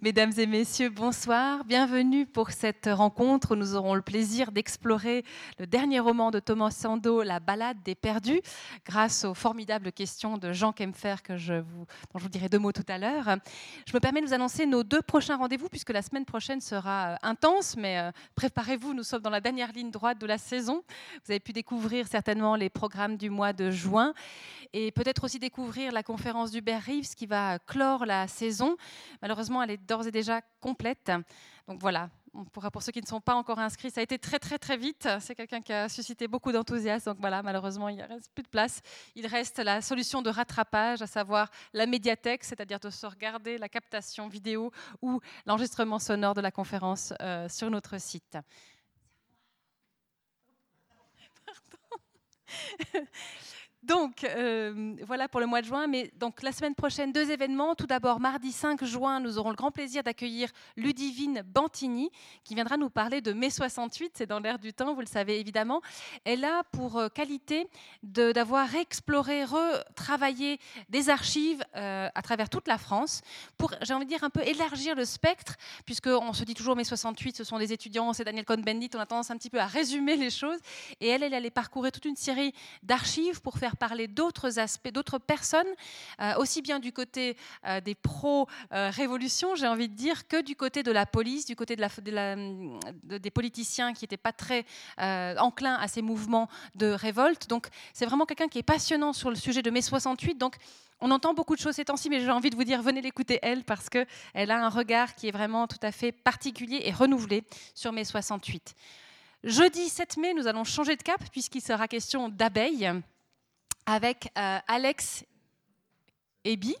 Mesdames et messieurs, bonsoir. Bienvenue pour cette rencontre où nous aurons le plaisir d'explorer le dernier roman de Thomas Sando, La balade des perdus, grâce aux formidables questions de Jean Kempfer que je vous, dont je vous dirai deux mots tout à l'heure. Je me permets de vous annoncer nos deux prochains rendez-vous puisque la semaine prochaine sera euh, intense, mais euh, préparez-vous, nous sommes dans la dernière ligne droite de la saison. Vous avez pu découvrir certainement les programmes du mois de juin et peut-être aussi découvrir la conférence d'Hubert Reeves qui va clore la saison. Malheureusement, elle est d'ores et déjà complète. Donc voilà, on pourra, pour ceux qui ne sont pas encore inscrits, ça a été très très très vite. C'est quelqu'un qui a suscité beaucoup d'enthousiasme. Donc voilà, malheureusement, il ne reste plus de place. Il reste la solution de rattrapage, à savoir la médiathèque, c'est-à-dire de se regarder la captation vidéo ou l'enregistrement sonore de la conférence euh, sur notre site. Pardon. Donc, euh, voilà pour le mois de juin. Mais donc, la semaine prochaine, deux événements. Tout d'abord, mardi 5 juin, nous aurons le grand plaisir d'accueillir Ludivine Bantini, qui viendra nous parler de mai 68. C'est dans l'air du temps, vous le savez évidemment. Elle a pour euh, qualité d'avoir exploré, retravaillé des archives euh, à travers toute la France pour, j'ai envie de dire, un peu élargir le spectre, puisqu'on se dit toujours mai 68, ce sont des étudiants, c'est Daniel Cohn-Bendit. On a tendance un petit peu à résumer les choses. Et elle, elle allait parcourir toute une série d'archives pour faire parler d'autres aspects, d'autres personnes, euh, aussi bien du côté euh, des pro-révolution, j'ai envie de dire, que du côté de la police, du côté des politiciens qui n'étaient pas très euh, enclins à ces mouvements de révolte. Donc c'est vraiment quelqu'un qui est passionnant sur le sujet de mai 68. Donc on entend beaucoup de choses ces temps-ci, mais j'ai envie de vous dire, venez l'écouter elle, parce qu'elle a un regard qui est vraiment tout à fait particulier et renouvelé sur mai 68. Jeudi 7 mai, nous allons changer de cap, puisqu'il sera question d'abeilles avec euh, Alex Eby.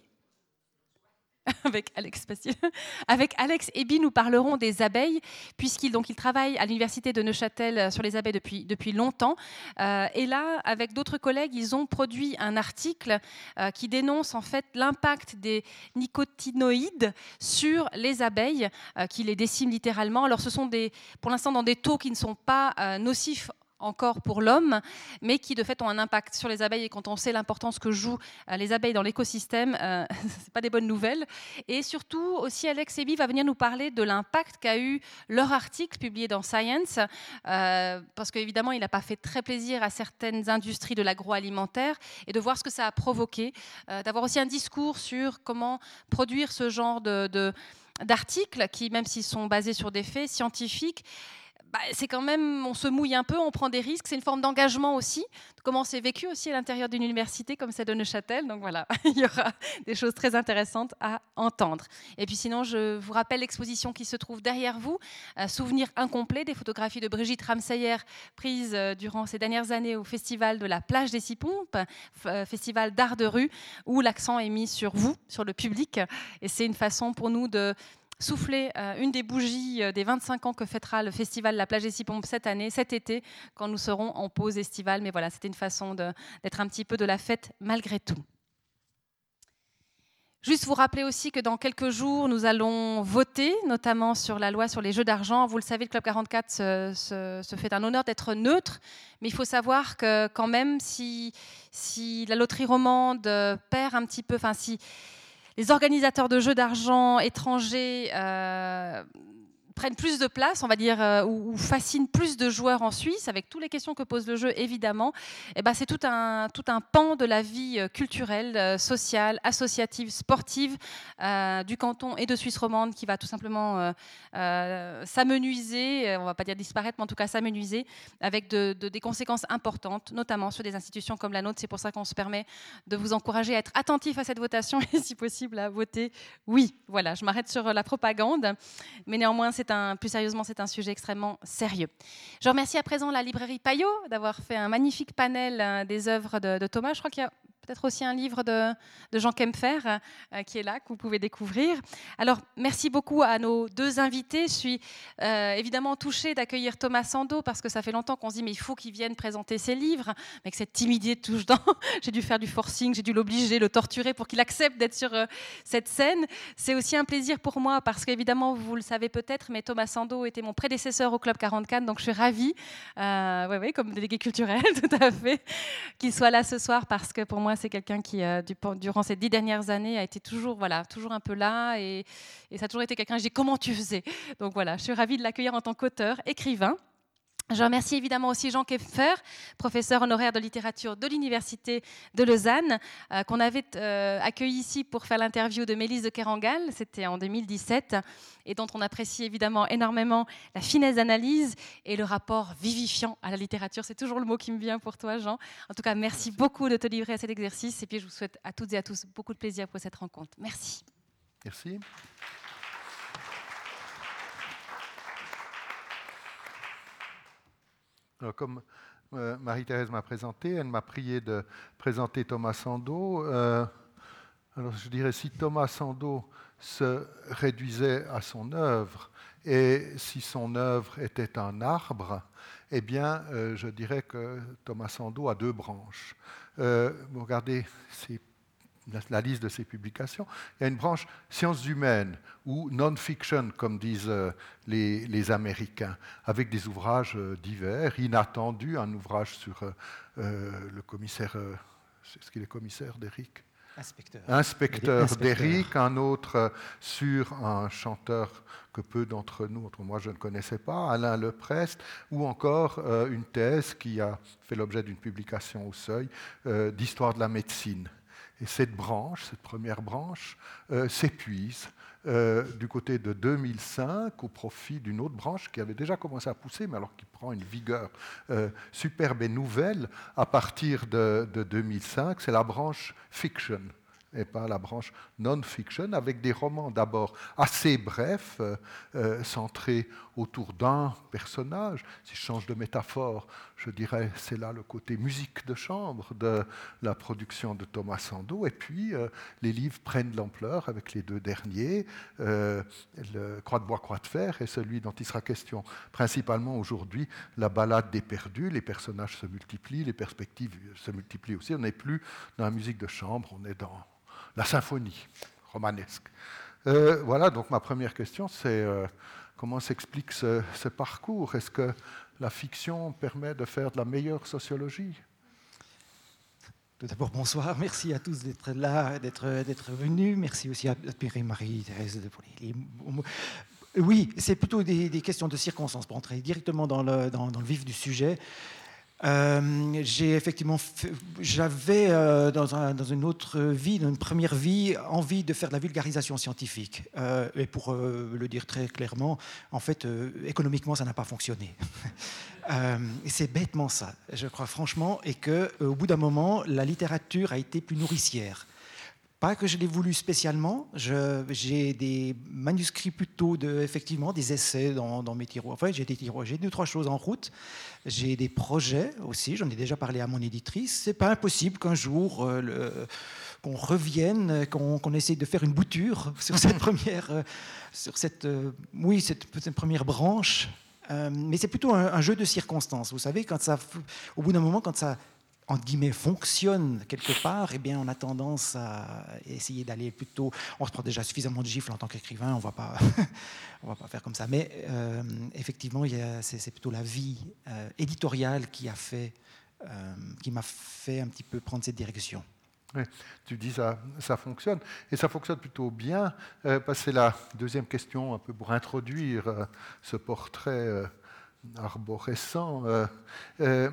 avec Alex Avec Alex Eby, nous parlerons des abeilles, puisqu'il travaille à l'université de Neuchâtel euh, sur les abeilles depuis, depuis longtemps. Euh, et là, avec d'autres collègues, ils ont produit un article qui dénonce en fait l'impact des nicotinoïdes sur les abeilles, qui les déciment littéralement. Alors, ce sont des, pour l'instant dans des taux qui ne sont pas nocifs encore pour l'homme, mais qui de fait ont un impact sur les abeilles. Et quand on sait l'importance que jouent euh, les abeilles dans l'écosystème, euh, ce n'est pas des bonnes nouvelles. Et surtout, aussi, Alex Ebi va venir nous parler de l'impact qu'a eu leur article publié dans Science, euh, parce qu'évidemment, il n'a pas fait très plaisir à certaines industries de l'agroalimentaire, et de voir ce que ça a provoqué, d'avoir aussi un discours sur comment produire ce genre d'articles qui, même s'ils sont basés sur des faits scientifiques, bah, c'est quand même, on se mouille un peu, on prend des risques, c'est une forme d'engagement aussi, comment c'est vécu aussi à l'intérieur d'une université comme celle de Neuchâtel. Donc voilà, il y aura des choses très intéressantes à entendre. Et puis sinon, je vous rappelle l'exposition qui se trouve derrière vous, Souvenir incomplet des photographies de Brigitte Ramsayer prises euh, durant ces dernières années au festival de la plage des Six Pompes, euh, festival d'art de rue, où l'accent est mis sur vous, sur le public. Et c'est une façon pour nous de souffler euh, une des bougies euh, des 25 ans que fêtera le festival La Plage des Six Pompes cette année, cet été, quand nous serons en pause estivale. Mais voilà, c'était une façon d'être un petit peu de la fête malgré tout. Juste vous rappeler aussi que dans quelques jours, nous allons voter, notamment sur la loi sur les jeux d'argent. Vous le savez, le Club 44 se, fait un honneur d'être neutre, mais il faut savoir que quand même, si, si la loterie romande perd un petit peu, enfin si les organisateurs de jeux d'argent étrangers euh, prennent plus de place, on va dire, euh, ou, fascinent plus de joueurs en Suisse, avec toutes les questions que pose le jeu, évidemment, eh ben, c'est tout un, tout un pan de la vie euh, culturelle, euh, sociale, associative, sportive du canton et de Suisse romande qui va tout simplement s'amenuiser, on va pas dire disparaître, mais en tout cas s'amenuiser, avec de, des conséquences importantes, notamment sur des institutions comme la nôtre. C'est pour ça qu'on se permet de vous encourager à être attentif à cette votation et, si possible, à voter oui. Voilà, je m'arrête sur la propagande, mais néanmoins, c'est plus sérieusement, c'est un sujet extrêmement sérieux. Je remercie à présent la librairie Payot d'avoir fait un magnifique panel euh, des œuvres de, de Thomas. Je crois qu'il y a peut-être aussi un livre de, Jean Kempfer euh, qui est là, que vous pouvez découvrir. Alors, merci beaucoup à nos deux invités. Je suis euh, évidemment touchée d'accueillir Thomas Sando parce que ça fait longtemps qu'on se dit, mais il faut qu'il vienne présenter ses livres. Avec cette timidité touche dans, j'ai dû faire du forcing, j'ai dû l'obliger, le torturer pour qu'il accepte d'être sur euh, cette scène. C'est aussi un plaisir pour moi parce qu'évidemment, vous le savez peut-être, mais Thomas Sando était mon prédécesseur au Club 44, donc je suis ravie, euh, ouais, ouais, comme délégué culturel, tout à fait, qu'il soit là ce soir parce que pour moi, c'est quelqu'un qui, durant ces dix dernières années, a été toujours, voilà, toujours un peu là et, et ça a toujours été quelqu'un. Dis comment tu faisais? Donc voilà, je suis ravie de l'accueillir en tant qu'auteur, écrivain. Je remercie évidemment aussi Jean Keffer, professeur honoraire de littérature de l'Université de Lausanne, euh, qu'on avait euh, accueilli ici pour faire l'interview de Mélisse de Kerangal, c'était en 2017, et dont on apprécie évidemment énormément la finesse d'analyse et le rapport vivifiant à la littérature. C'est toujours le mot qui me vient pour toi, Jean. En tout cas, merci beaucoup de te livrer à cet exercice, et puis je vous souhaite à toutes et à tous beaucoup de plaisir pour cette rencontre. Merci. Merci. Comme euh, Marie-Thérèse m'a présenté, elle m'a prié de présenter Thomas Sando. Euh, alors je dirais, si Thomas Sando se réduisait à son œuvre et si son œuvre était un arbre, eh bien, euh, je dirais que Thomas Sando a deux branches. regardez ces la, liste de ses publications. Il y a une branche sciences humaines ou non-fiction, comme disent euh, les, Américains, avec des ouvrages euh, divers, inattendus. Un ouvrage sur euh, le commissaire, c'est ce qu'il est commissaire d'Eric Inspecteur. Inspecteur d'Eric, un autre sur un chanteur que peu d'entre nous, entre moi je ne connaissais pas, Alain Leprest, ou encore une thèse qui a fait l'objet d'une publication au seuil d'histoire de la médecine. Et cette branche, cette première branche, euh, s'épuise euh, du côté de 2005 au profit d'une autre branche qui avait déjà commencé à pousser, mais alors qui prend une vigueur euh, superbe et nouvelle à partir de, de 2005. C'est la branche fiction et pas la branche non-fiction, avec des romans d'abord assez brefs, centrés autour d'un personnage. Si je change de métaphore, je dirais c'est là le côté musique de chambre de la production de Thomas Sando. Et puis euh, les livres prennent l'ampleur avec les deux derniers, le Croix de bois, Croix de fer, et celui dont il sera question principalement aujourd'hui, la balade des perdus. Les personnages se multiplient, les perspectives se multiplient aussi. On n'est plus dans la musique de chambre, on est dans la symphonie romanesque. Euh, voilà, donc ma première question, c'est euh, comment s'explique ce, parcours? Est-ce que la fiction permet de faire de la meilleure sociologie tout d'abord, bonsoir. Merci à tous d'être là, d'être, venus. Merci aussi à Pierre et Marie-Thérèse pour les, Oui, c'est plutôt des, questions de circonstances pour entrer directement dans le, dans le vif du sujet. Euh, j'ai effectivement, j'avais euh, dans, une autre vie, dans une première vie, envie de faire de la vulgarisation scientifique. Euh, et pour le dire très clairement, en fait, économiquement, ça n'a pas fonctionné. c'est bêtement ça, je crois franchement, et que au bout d'un moment, la littérature a été plus nourricière. Pas que je l'ai voulu spécialement. J'ai des manuscrits plutôt effectivement, des essais dans, mes tiroirs. Enfin, j'ai des tiroirs. J'ai deux trois choses en route. J'ai des projets aussi. J'en ai déjà parlé à mon éditrice. C'est pas impossible qu'un jour euh, qu'on revienne, qu'on essaye de faire une bouture sur cette première, euh, sur cette, euh, oui, cette, première branche. mais c'est plutôt un, un, jeu de circonstances. Vous savez, quand ça, au bout d'un moment, quand ça entre guillemets, fonctionne quelque part, eh bien, on a tendance à essayer d'aller plutôt. On se prend déjà suffisamment de gifles en tant qu'écrivain, on va pas, on va pas faire comme ça. Mais euh, effectivement, c'est plutôt la vie euh, éditoriale qui a fait, euh, m'a fait un petit peu prendre cette direction. Tu dis ça, ça fonctionne et ça fonctionne plutôt bien. parce que c'est la deuxième question un peu pour introduire ce portrait arborescent, euh, euh,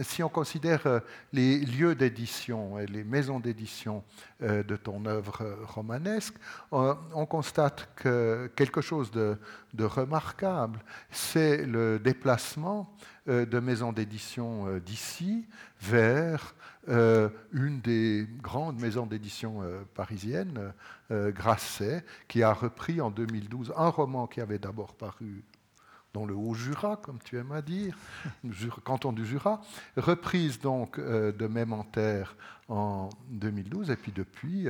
si on considère euh, les lieux d'édition et les maisons d'édition de ton œuvre romanesque, on, constate que quelque chose de, remarquable, c'est le déplacement de maisons d'édition d'ici vers une des grandes maisons d'édition parisiennes, Grasset, qui a repris en 2012 un roman qui avait d'abord paru dans le Haut-Jura, comme tu aimes à dire, canton du Jura, reprise donc euh, de Même en Terre en 2012, et puis depuis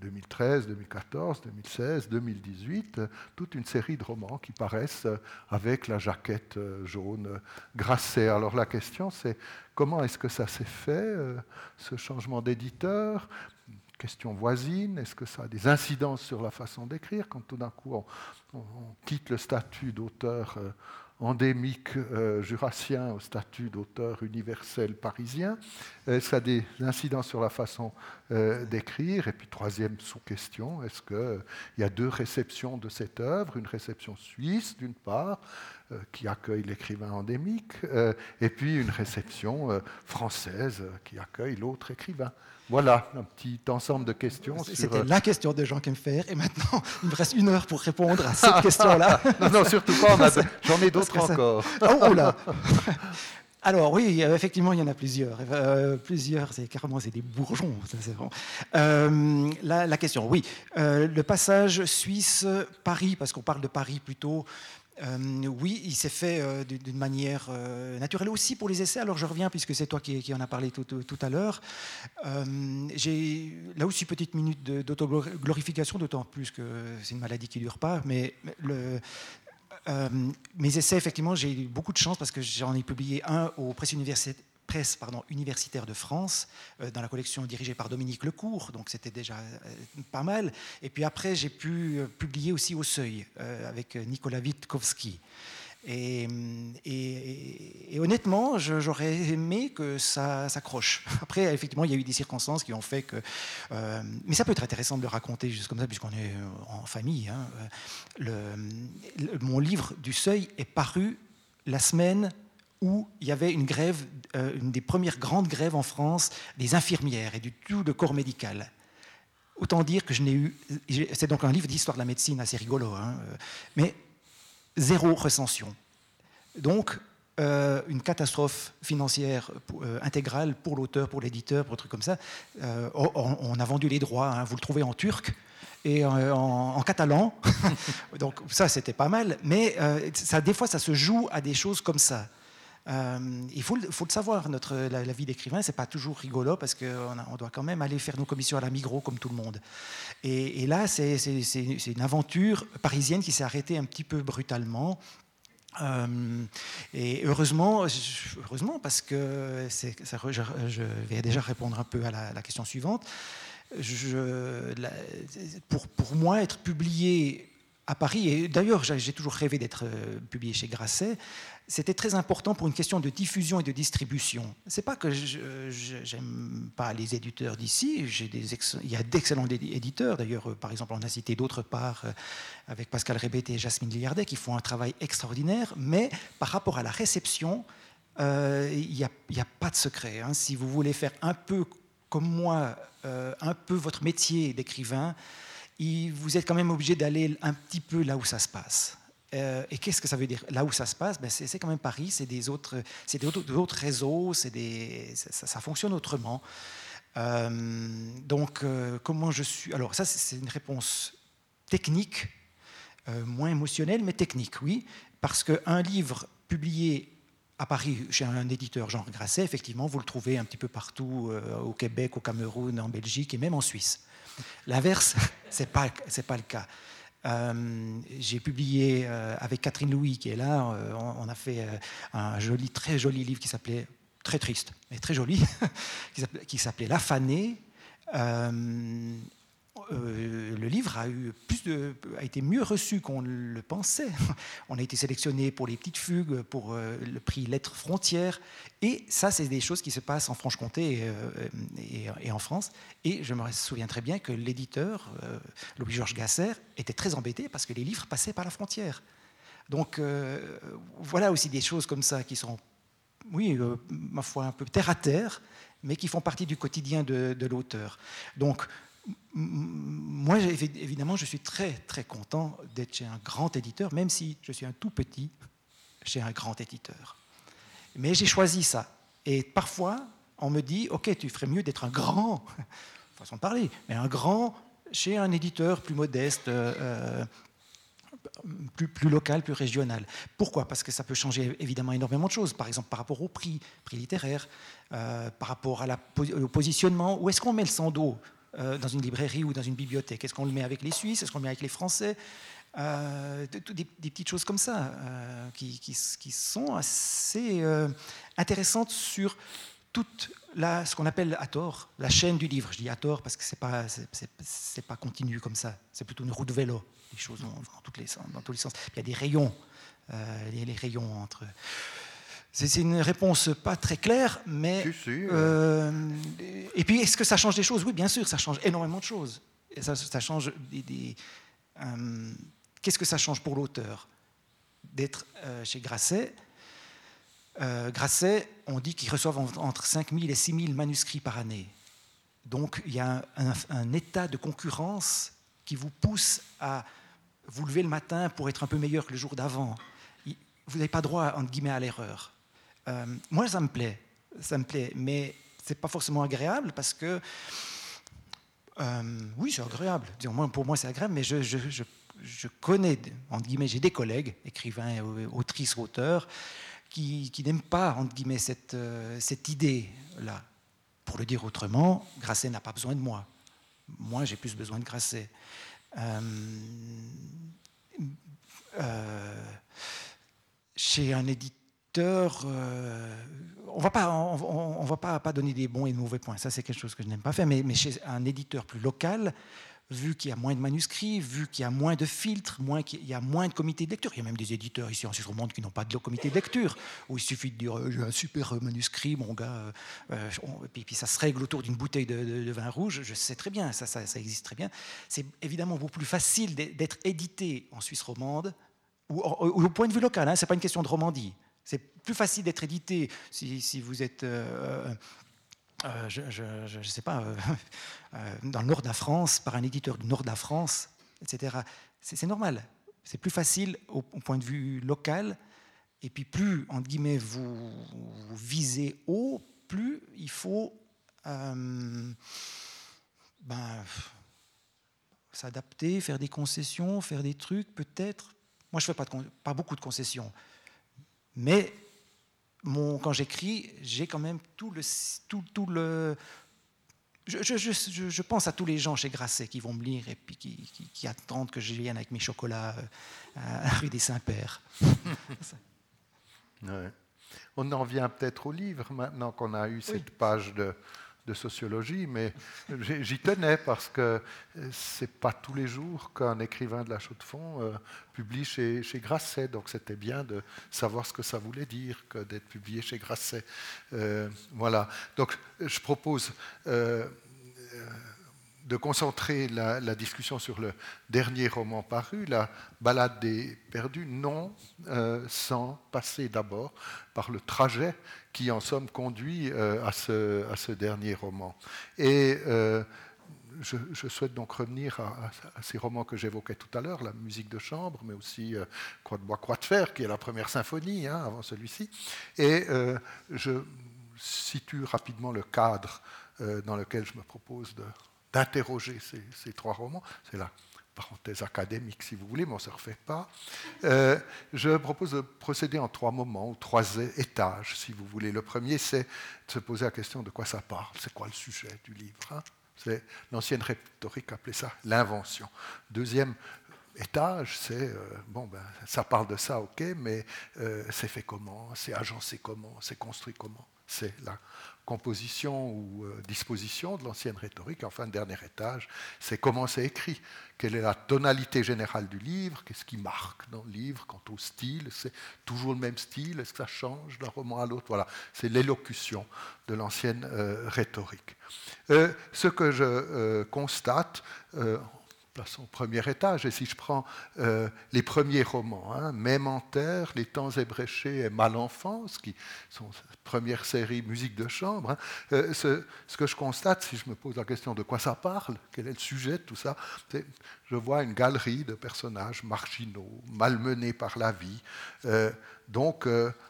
2013, 2014, 2016, 2018, toute une série de romans qui paraissent avec la jaquette euh, jaune grassée. Alors la question c'est comment est-ce que ça s'est fait, euh, ce changement d'éditeur? Question voisine Est-ce que ça a des incidences sur la façon d'écrire quand tout d'un coup on, quitte le statut d'auteur euh, endémique euh, jurassien au statut d'auteur universel parisien Est-ce a des incidences sur la façon euh, d'écrire? Et puis troisième sous-question, est-ce qu'il y a deux réceptions de cette œuvre Une réception suisse d'une part, qui accueille l'écrivain endémique, et puis une réception française qui accueille l'autre écrivain? Voilà un petit ensemble de questions. C'était la question de Jean Kempfer, et maintenant il me reste une heure pour répondre à cette question-là. non, non, surtout pas, j'en ai d'autres encore. oh, là alors oui, effectivement, il y en a plusieurs. Euh, plusieurs, c'est carrément c'est des bourgeons. Euh, la, question, oui, euh, le passage Suisse-Paris, parce qu'on parle de Paris plutôt, euh, oui, il s'est fait euh, d'une manière euh, naturelle aussi pour les essais. Alors je reviens, puisque c'est toi qui, en as parlé tout, à l'heure. J'ai là aussi petite minute d'autoglorification, d'autant plus que c'est une maladie qui ne dure pas. Mais mes essais, effectivement, j'ai eu beaucoup de chance parce que j'en ai publié un aux presses universitaires presse universitaire de France, euh, dans la collection dirigée par Dominique Lecourt, donc c'était déjà euh, pas mal. Et puis après, j'ai pu euh, publier aussi au Seuil avec Nicolas Witkowski. Et, honnêtement, j'aurais aimé que ça s'accroche. Après, effectivement, il y a eu des circonstances qui ont fait que. mais ça peut être intéressant de le raconter juste comme ça, puisqu'on est en famille. Hein. Mon livre du Seuil est paru la semaine où il y avait une grève, euh, une des premières grandes grèves en France des infirmières et du tout de corps médical. Autant dire que je n'ai eu, c'est donc un livre d'histoire de la médecine assez rigolo, hein, euh, mais zéro recension. Donc, euh, une catastrophe financière intégrale pour l'auteur, pour l'éditeur, pour un truc comme ça. on, a vendu les droits, hein, vous le trouvez en turc et en, catalan. Donc ça, c'était pas mal. Mais ça, des fois, ça se joue à des choses comme ça. Euh, il faut, le savoir, notre, la, vie d'écrivain, c'est pas toujours rigolo parce qu'on on doit quand même aller faire nos commissions à la Migros comme tout le monde. Et, là, c'est une aventure parisienne qui s'est arrêtée un petit peu brutalement. Euh, et heureusement, heureusement parce que ça, je, vais déjà répondre un peu à la, question suivante. Pour, pour moi, être publié à Paris, et d'ailleurs j'ai toujours rêvé d'être euh, publié chez Grasset, c'était très important pour une question de diffusion et de distribution. C'est pas que j'aime pas les éditeurs d'ici, il y a d'excellents éditeurs, d'ailleurs, euh, par exemple, on a cité d'autre part euh, avec Pascal Rébet et Jasmine Liardet qui font un travail extraordinaire, mais par rapport à la réception, euh, il n'y a, a, pas de secret. Hein. Si vous voulez faire un peu comme moi, un peu votre métier d'écrivain, vous êtes quand même obligé d'aller un petit peu là où ça se passe. Euh, et qu'est-ce que ça veut dire? Là où ça se passe, ben c'est quand même Paris, c'est des autres, c'est d'autres réseaux, ça, fonctionne autrement. Euh, donc, euh, comment je suis Alors, ça, c'est une réponse technique, moins émotionnelle, mais technique, oui, parce qu'un livre publié à Paris, chez un éditeur Jean Grasset, effectivement, vous le trouvez un petit peu partout, au Québec, au Cameroun, en Belgique et même en Suisse. L'inverse, ce n'est pas, pas le cas. Euh, j'ai publié euh, avec Catherine Louis qui est là, euh, on, a fait un joli, très joli livre qui s'appelait, très triste, mais très joli, qui s'appelait La Fanée. Euh, le livre a, été mieux reçu qu'on le pensait. On a été sélectionné pour les petites fugues, pour euh, le prix Lettres Frontières. Et ça, c'est des choses qui se passent en Franche-Comté et, euh, en France. Et je me souviens très bien que l'éditeur, Louis-Georges Gasser, était très embêté parce que les livres passaient par la frontière. Donc voilà aussi des choses comme ça qui sont, oui, ma foi, un peu terre à terre, mais qui font partie du quotidien de, de l'auteur. Donc moi, évidemment, je suis très, très content d'être chez un grand éditeur, même si je suis un tout petit chez un grand éditeur. Mais j'ai choisi ça. Et parfois, on me dit, OK, tu ferais mieux d'être un grand, façon de parler, mais un grand chez un éditeur plus modeste, euh, plus, plus, local, plus régional. Pourquoi? Parce que ça peut changer évidemment énormément de choses. Par exemple, par rapport au prix, prix littéraire, euh, par rapport au positionnement. Où est-ce qu'on met le sando euh, dans une librairie ou dans une bibliothèque? Est-ce qu'on le met avec les Suisses? Est-ce qu'on le met avec les Français? Euh, des, petites choses comme ça euh, qui, sont assez intéressantes sur toute la, ce qu'on appelle à tort la chaîne du livre. Je dis à tort parce que c'est pas c'est, pas continu comme ça. C'est plutôt une roue de vélo. Les choses dans, toutes les, dans tous les sens. il y a des rayons, euh, les, rayons entre. C'est, une réponse pas très claire, mais. Euh, et puis, est-ce que ça change des choses? Oui, bien sûr, ça change énormément de choses. Et ça, ça change des. Euh, qu'est-ce que ça change pour l'auteur? D'être chez Grasset euh, Grasset, on dit qu'ils reçoivent entre 5 000 et 6 000 manuscrits par année. Donc il y a un, état de concurrence qui vous pousse à vous lever le matin pour être un peu meilleur que le jour d'avant. Vous n'avez pas droit, entre guillemets, à l'erreur. Euh, moi, ça me plaît, ça me plaît, mais c'est pas forcément agréable parce que, euh, oui, c'est agréable. pour moi, c'est agréable, mais je, je, je connais, entre guillemets, j'ai des collègues, écrivains, autrices, auteurs, qui, qui n'aiment pas, entre guillemets, cette, euh, cette idée-là. Pour le dire autrement, Grasset n'a pas besoin de moi. Moi, j'ai plus besoin de Grasset. Euh, chez un éditeur, on va va pas, donner des bons et des mauvais points. Ça, c'est quelque chose que je n'aime pas faire. Mais, chez un éditeur plus local, vu qu'il y a moins de manuscrits, vu qu'il y a moins de filtres, moins qu'il y a moins de comités de lecture. Il y a même des éditeurs ici en Suisse romande qui n'ont pas de comité de lecture, où il suffit de dire euh, j'ai un super manuscrit, mon gars, euh, euh, et puis, ça se règle autour d'une bouteille de, vin rouge. Je sais très bien, ça, ça, existe très bien. C'est évidemment beaucoup plus facile d'être édité en Suisse romande, ou, au point de vue local, hein, ce n'est pas une question de romandie. C'est plus facile d'être édité si, vous êtes euh, je ne sais pas, euh, euh, dans le nord de la France, par un éditeur du nord de la France, etc. C'est normal. C'est plus facile au, point de vue local. Et puis plus, entre guillemets, vous, visez haut, plus il faut ben, s'adapter, faire des concessions, faire des trucs, peut-être. Moi, je ne fais pas beaucoup de concessions. Mais quand j'écris, j'ai quand même tout le, tout, tout le je, je, je, pense à tous les gens chez Grasset qui vont me lire et puis qui, qui, attendent que je vienne avec mes chocolats euh, à la rue des Saints-Pères. On en vient peut-être au livre maintenant qu'on a eu cette page de, de sociologie, mais j'y tenais parce que c'est pas tous les jours qu'un écrivain de la Chaux-de-Fonds euh, publie chez, Grasset, donc c'était bien de savoir ce que ça voulait dire que d'être publié chez Grasset. Euh, voilà. Donc je propose euh, de concentrer la, discussion sur le dernier roman paru, La Balade des perdus, non euh, sans passer d'abord par le trajet qui, en somme, conduit euh, à, ce, dernier roman. Et euh, je, souhaite donc revenir à, ces romans que j'évoquais tout à l'heure, la musique de chambre, mais aussi Croix de bois, Croix de fer, qui est la première symphonie hein, avant celui-ci. Et je situe rapidement le cadre dans lequel je me propose de d'interroger ces, trois romans. C'est la parenthèse académique, si vous voulez, mais on ne se refait pas. Euh, je propose de procéder en trois moments, ou trois étages, si vous voulez. Le premier, c'est de se poser la question de quoi ça parle, c'est quoi le sujet du livre. Hein? c'est L'ancienne rhétorique appelait ça l'invention. Deuxième étage, c'est, euh, bon, ben, ça parle de ça, ok, mais euh, c'est fait comment, c'est agencé comment, c'est construit comment? C'est là composition ou euh, disposition de l'ancienne rhétorique. Enfin, le dernier étage, c'est comment c'est écrit. Quelle est la tonalité générale du livre? Qu'est-ce qui marque dans le livre quant au style? C'est toujours le même style? Est-ce que ça change d'un roman à l'autre? Voilà, c'est l'élocution de l'ancienne euh, rhétorique. Euh, ce que je constate, au premier étage. Et si je prends euh, les premiers romans, hein, Même en terre, Les temps ébréchés et Mal-enfance, qui sont première série musique de chambre, hein, euh, ce, que je constate, si je me pose la question de quoi ça parle, quel est le sujet de tout ça, je vois une galerie de personnages marginaux, malmenés par la vie, euh, donc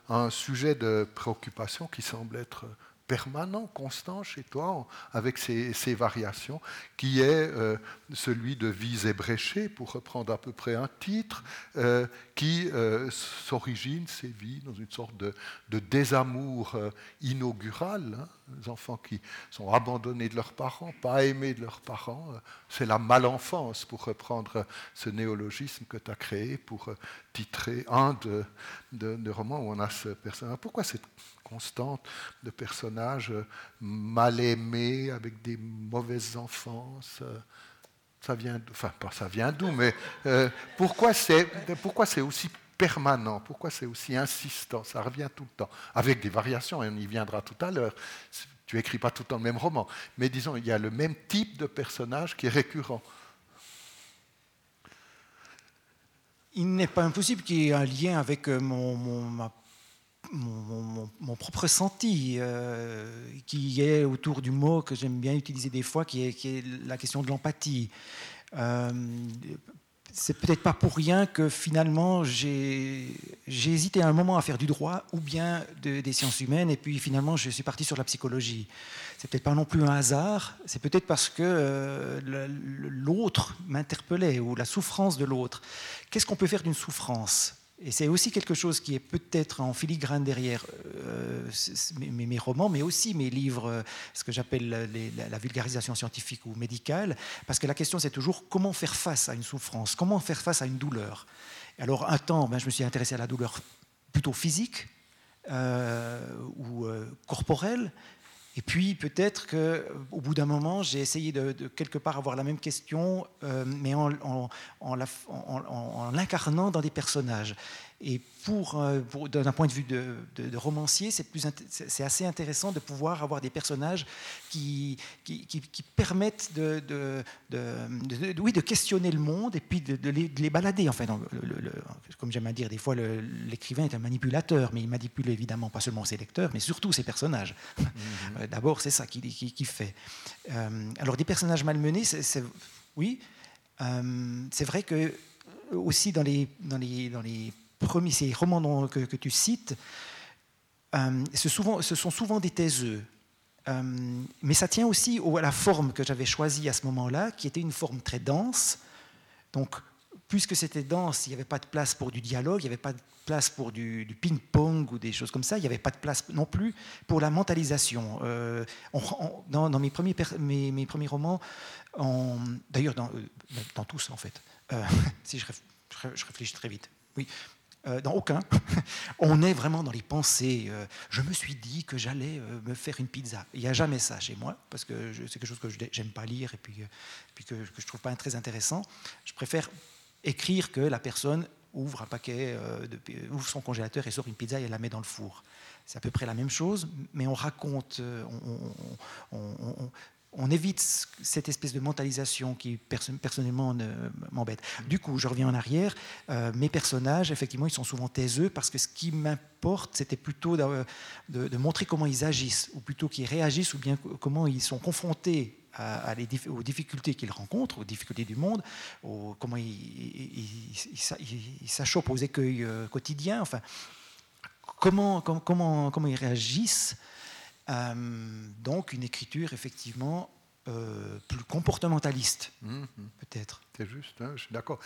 un sujet de préoccupation qui semble être permanent, constant chez toi, avec ces, variations, qui est euh, celui de Vies ébréchées, pour reprendre à peu près un titre, euh, qui euh, s'origine, sévit dans une sorte de, désamour inaugural, hein, enfants qui sont abandonnés de leurs parents, pas aimés de leurs parents. C'est la malenfance, pour reprendre ce néologisme que tu as créé pour titrer un de, de, romans où on a ce personnage. Pourquoi cette constante de personnages mal aimés, avec des mauvaises enfances ça vient, enfin pas ça vient d'où, mais euh, pourquoi c'est aussi permanent, pourquoi c'est aussi insistant, ça revient tout le temps, avec des variations, et on y viendra tout à l'heure. Tu écris pas tout le temps le même roman, mais disons il y a le même type de personnage qui est récurrent. Il n'est pas impossible qu'il y ait un lien avec euh, mon, propre ressenti euh, qui est autour du mot que j'aime bien utiliser des fois, qui est, qui est la question de l'empathie. Euh, c'est peut-être pas pour rien que finalement j'ai hésité un moment à faire du droit ou bien des sciences humaines et puis finalement je suis parti sur la psychologie. C'est peut-être pas non plus un hasard, c'est peut-être parce que euh, l'autre m'interpellait ou la souffrance de l'autre. Qu'est-ce qu'on peut faire d'une souffrance? Et c'est aussi quelque chose qui est peut-être en filigrane derrière euh, mes, romans, mais aussi mes livres, euh, ce que j'appelle la, vulgarisation scientifique ou médicale, parce que la question c'est toujours comment faire face à une souffrance, comment faire face à une douleur. alors un temps, ben, je me suis intéressé à la douleur plutôt physique euh, ou corporelle, et puis peut-être qu'au bout d'un moment, j'ai essayé de, quelque part avoir la même question, euh, mais en l'incarnant dans des personnages. Et pour, euh, d'un point de vue de, romancier, c'est assez intéressant de pouvoir avoir des personnages qui, qui, permettent de, oui, de questionner le monde et puis de, les, balader. Enfin, le, comme j'aime à dire, des fois, l'écrivain est un manipulateur, mais il manipule évidemment pas seulement ses lecteurs, mais surtout ses personnages. Mhm. D'abord, c'est ça qu'il qui, fait. Euh, alors, des personnages malmenés, c'est, oui, euh, c'est vrai que aussi dans les, dans les, dans les premiers, ces romans que, tu cites, euh, ce, sont souvent des taiseux. Euh, mais ça tient aussi à la forme que j'avais choisie à ce moment-là, qui était une forme très dense. Donc, puisque c'était dense, il n'y avait pas de place pour du dialogue, il n'y avait pas de place pour du, ping-pong ou des choses comme ça, il n'y avait pas de place non plus pour la mentalisation. Euh, dans, mes, premiers, romans, d'ailleurs dans, dans, tous en fait, si je, je réfléchis très vite, oui, euh, dans aucun. On est vraiment dans les pensées. Euh, je me suis dit que j'allais euh, me faire une pizza. Il n'y a jamais ça chez moi, parce que c'est quelque chose que je n'aime pas lire et puis, puis que, je ne trouve pas très intéressant. Je préfère écrire que la personne ouvre un paquet, ouvre son congélateur et sort une pizza et la met dans le four. C'est à peu près la même chose, mais on raconte, on, on évite cette espèce de mentalisation qui personnellement m'embête. Du coup, je reviens en arrière. Euh, mes personnages, effectivement, ils sont souvent taiseux parce que ce qui m'importe, c'était plutôt de, montrer comment ils agissent, ou plutôt qu'ils réagissent, ou bien comment ils sont confrontés à, aux difficultés qu'ils rencontrent, aux difficultés du monde, comment ils s'achoppent aux écueils euh, quotidiens. Enfin, comment, comment, comment ils réagissent donc une écriture effectivement euh, plus comportementaliste, mhm. peut-être. C'est juste, hein, je suis d'accord.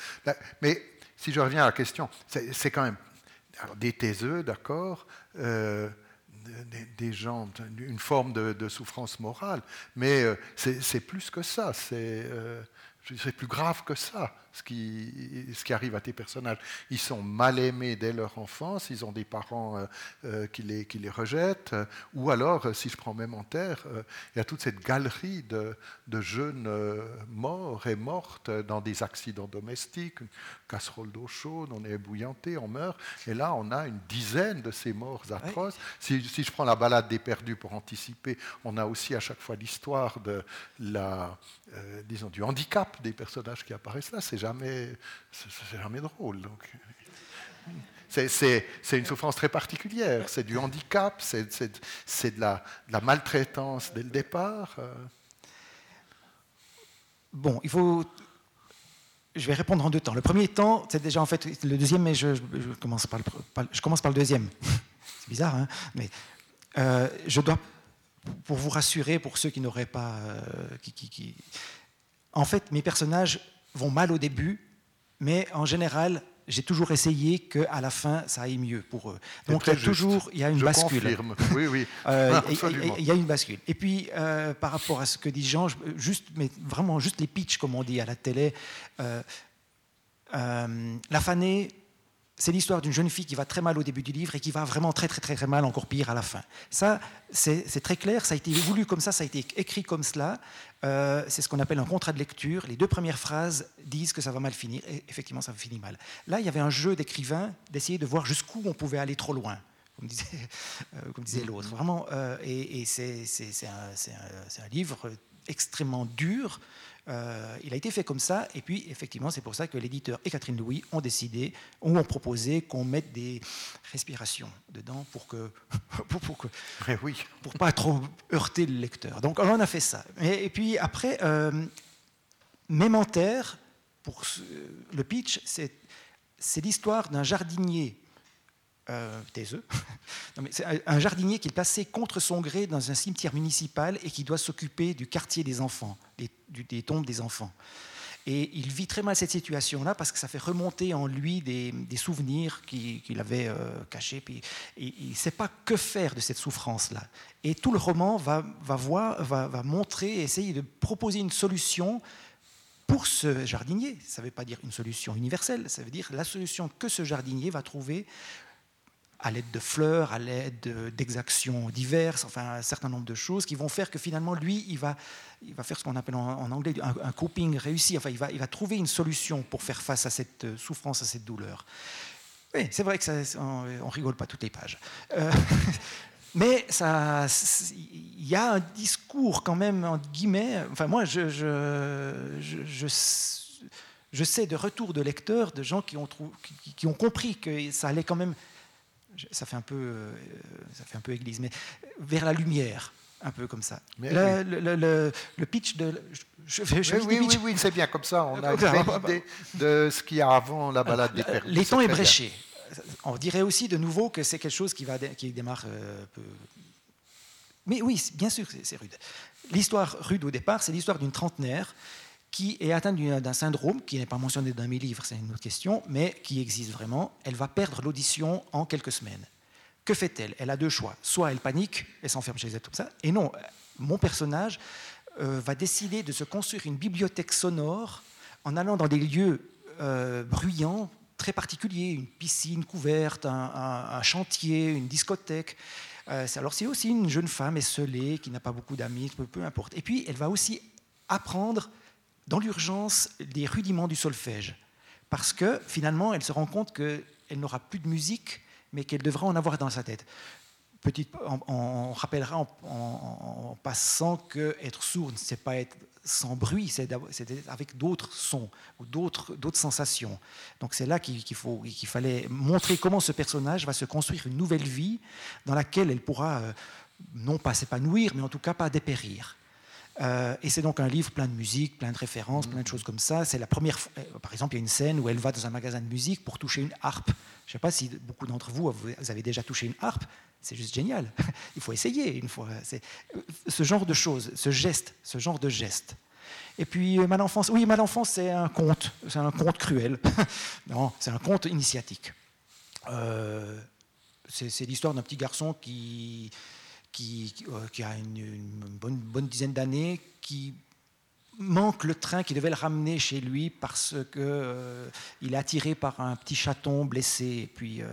Mais si je reviens à la question, c'est quand même des taiseux, d'accord, euh, des, gens, une forme de, souffrance morale, mais c'est plus que ça. C'est plus grave que ça ce qui, ce qui arrive à tes personnages. Ils sont mal aimés dès leur enfance, ils ont des parents euh, euh, qui, les, qui les rejettent, euh, ou alors, si je prends même en terre, il y a toute cette galerie de, de jeunes morts et mortes dans des accidents domestiques, une casserole d'eau chaude, on est ébouillanté, on meurt, et là on a une dizaine de ces morts atroces. Si, si, je prends la balade des perdus pour anticiper, on a aussi à chaque fois l'histoire de la, disons, du handicap des personnages qui apparaissent là. C'est jamais, c'est jamais drôle. Donc. C'est une souffrance très particulière, c'est du handicap, c'est de, la, la maltraitance dès le départ. Euh. Bon, il faut. Je vais répondre en deux temps. Le premier temps, c'est déjà en fait le deuxième, mais je, commence, par le, je commence par le deuxième. c'est bizarre, hein Mais euh, je dois, pour vous rassurer, pour ceux qui n'auraient pas. Euh, qui, qui, en fait, mes personnages vont mal au début, mais en général, j'ai toujours essayé qu'à la fin, ça aille mieux pour eux. Donc il y a toujours il y a une Je bascule. confirme. Oui, oui. Euh, Absolument. Il y a une bascule. Et puis, euh, par rapport à ce que dit Jean, je- juste, mais vraiment juste les pitchs, comme on dit à la télé. euh, la fanée, c'est l'histoire d'une jeune fille qui va très mal au début du livre et qui va vraiment très très très, très mal, encore pire à la fin. Ça, c'est très clair, ça a été voulu comme ça, ça a été écrit comme cela. Euh, c'est ce qu'on appelle un contrat de lecture. Les deux premières phrases disent que ça va mal finir, et effectivement, ça finit mal. Là, il y avait un jeu d'écrivain d'essayer de voir jusqu'où on pouvait aller trop loin, comme disait, euh, l'autre. Vraiment, euh, et, c'est un livre extrêmement dur. Euh, il a été fait comme ça, et puis effectivement, c'est pour ça que l'éditeur et Catherine Louis ont décidé, ou ont proposé qu'on mette des respirations dedans pour que, pour, pour que Eh oui. pour pas trop heurter le lecteur. Donc on a fait ça. Et, et puis après, euh, Mémentaire, pour ce- le pitch, c'est c'est l'histoire d'un jardinier euh, c'est un- jardinier qui est passé contre son gré dans un cimetière municipal et qui doit s'occuper du quartier des enfants, des, tombes des enfants. Et il vit très mal cette situation-là parce que ça fait remonter en lui des, souvenirs qui- qu'il avait euh, cachés. Puis, il ne sait pas que faire de cette souffrance-là. Et tout le roman va, va, voir, va, va montrer, essayer de proposer une solution pour ce jardinier. Ça ne veut pas dire une solution universelle, ça veut dire la solution que ce jardinier va trouver à l'aide de fleurs, à l'aide de- d'exactions diverses, enfin un certain nombre de choses qui vont faire que finalement, lui, il va, il va faire ce qu'on appelle en, anglais un, coping réussi. Enfin, il va, il va trouver une solution pour faire face à cette euh, souffrance, à cette douleur. Oui, c'est vrai que ça, on, rigole pas toutes les pages. Euh, mais il y a un discours quand même, entre guillemets. Enfin, moi, je, je, je, sais de retour de lecteurs, de gens qui ont, qui, qui ont compris que ça allait quand même. Ça fait un peu, euh, ça fait un peu église, mais vers la lumière, un peu comme ça. Le, le- le- le- le pitch de, je, je, je Oui, oui, oui, oui, c'est bien comme ça. On a une belle idée de ce qu'il y a avant la balade des pères. Les temps est bréché. On dirait aussi de nouveau que c'est quelque chose qui, va, qui démarre euh, un peu. Mais oui, bien sûr, c'est rude. L'histoire rude au départ, c'est l'histoire d'une trentenaire qui est atteinte d'un syndrome qui n'est pas mentionné dans mes livres, c'est une autre question, mais qui existe vraiment. Elle va perdre l'audition en quelques semaines. Que fait-elle? Elle a deux choix. Soit elle panique et s'enferme chez elle comme ça, et non, mon personnage euh, va décider de se construire une bibliothèque sonore en allant dans des lieux euh, bruyants, très particuliers, une piscine couverte, un, chantier, une discothèque. Euh, alors c'est aussi une jeune femme esselée qui n'a pas beaucoup d'amis, peu importe. Et puis elle va aussi apprendre dans l'urgence des rudiments du solfège. Parce que finalement, elle se rend compte qu'elle n'aura plus de musique, mais qu'elle devra en avoir dans sa tête. Petite, on, rappellera en, passant que être sourd, c'est pas être sans bruit, c'est avec d'autres sons ou d'autres sensations. Donc c'est là qu'il faut qu'il fallait montrer comment ce personnage va se construire une nouvelle vie dans laquelle elle pourra euh, non pas s'épanouir, mais en tout cas pas dépérir. Euh, et c'est donc un livre plein de musique, plein de références, plein de choses comme ça. C'est la première fois, euh, par exemple, il y a une scène où elle va dans un magasin de musique pour toucher une harpe. Je ne sais pas si beaucoup d'entre vous, avez déjà touché une harpe. C'est juste génial. Il faut essayer une fois. Euh, ce genre de choses, ce geste, ce genre de geste. Et puis euh, Mal enfance, oui, Mal c'est un conte, c'est un conte cruel. non, c'est un conte initiatique. C'est l'histoire d'un petit garçon qui, euh, qui a une, bonne, dizaine d'années, qui manque le train qui devait le ramener chez lui parce que euh, il est attiré par un petit chaton blessé. Et puis, euh,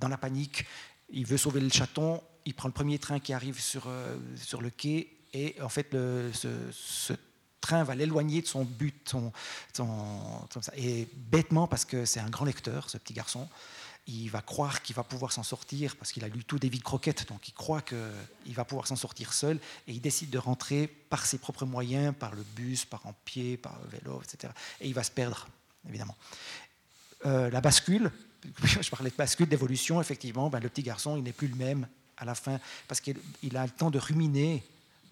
dans la panique, il veut sauver le chaton. Il prend le premier train qui arrive sur, euh, sur le quai et en fait, le- ce, train va l'éloigner de son but. et bêtement, parce que c'est un grand lecteur, ce petit garçon, il va croire qu'il va pouvoir s'en sortir parce qu'il a lu tout David Croquette, donc il croit qu'il va pouvoir s'en sortir seul et il décide de rentrer par ses propres moyens, par le bus, par en pied, par le vélo, etc. Et il va se perdre, évidemment. Euh, la bascule, je parlais de bascule, d'évolution, effectivement, ben, le petit garçon, il n'est plus le même à la fin parce qu'il il a le temps de ruminer,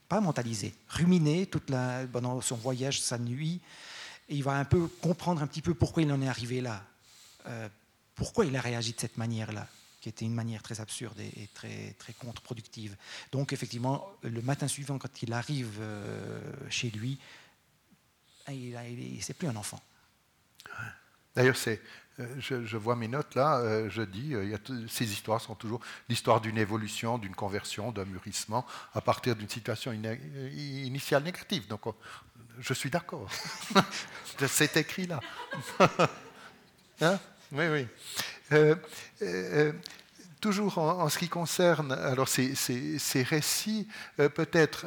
pas mentaliser, ruminer toute la, pendant son voyage, sa nuit, et il va un peu comprendre un petit peu pourquoi il en est arrivé là. Euh, pourquoi il a réagi de cette manière-là, qui était une manière très absurde et, très, très contre-productive. Donc effectivement, le matin suivant, quand il arrive euh, chez lui, il, il est- c'est plus un enfant. D'ailleurs, c'est je, vois mes notes là, je dis, ces histoires sont toujours l'histoire d'une évolution, d'une conversion, d'un mûrissement à partir d'une situation initiale négative. Donc je suis d'accord. C'est écrit là. Hein? Oui, oui. Euh, euh, toujours en, ce qui concerne alors ces, récits, euh, peut-être,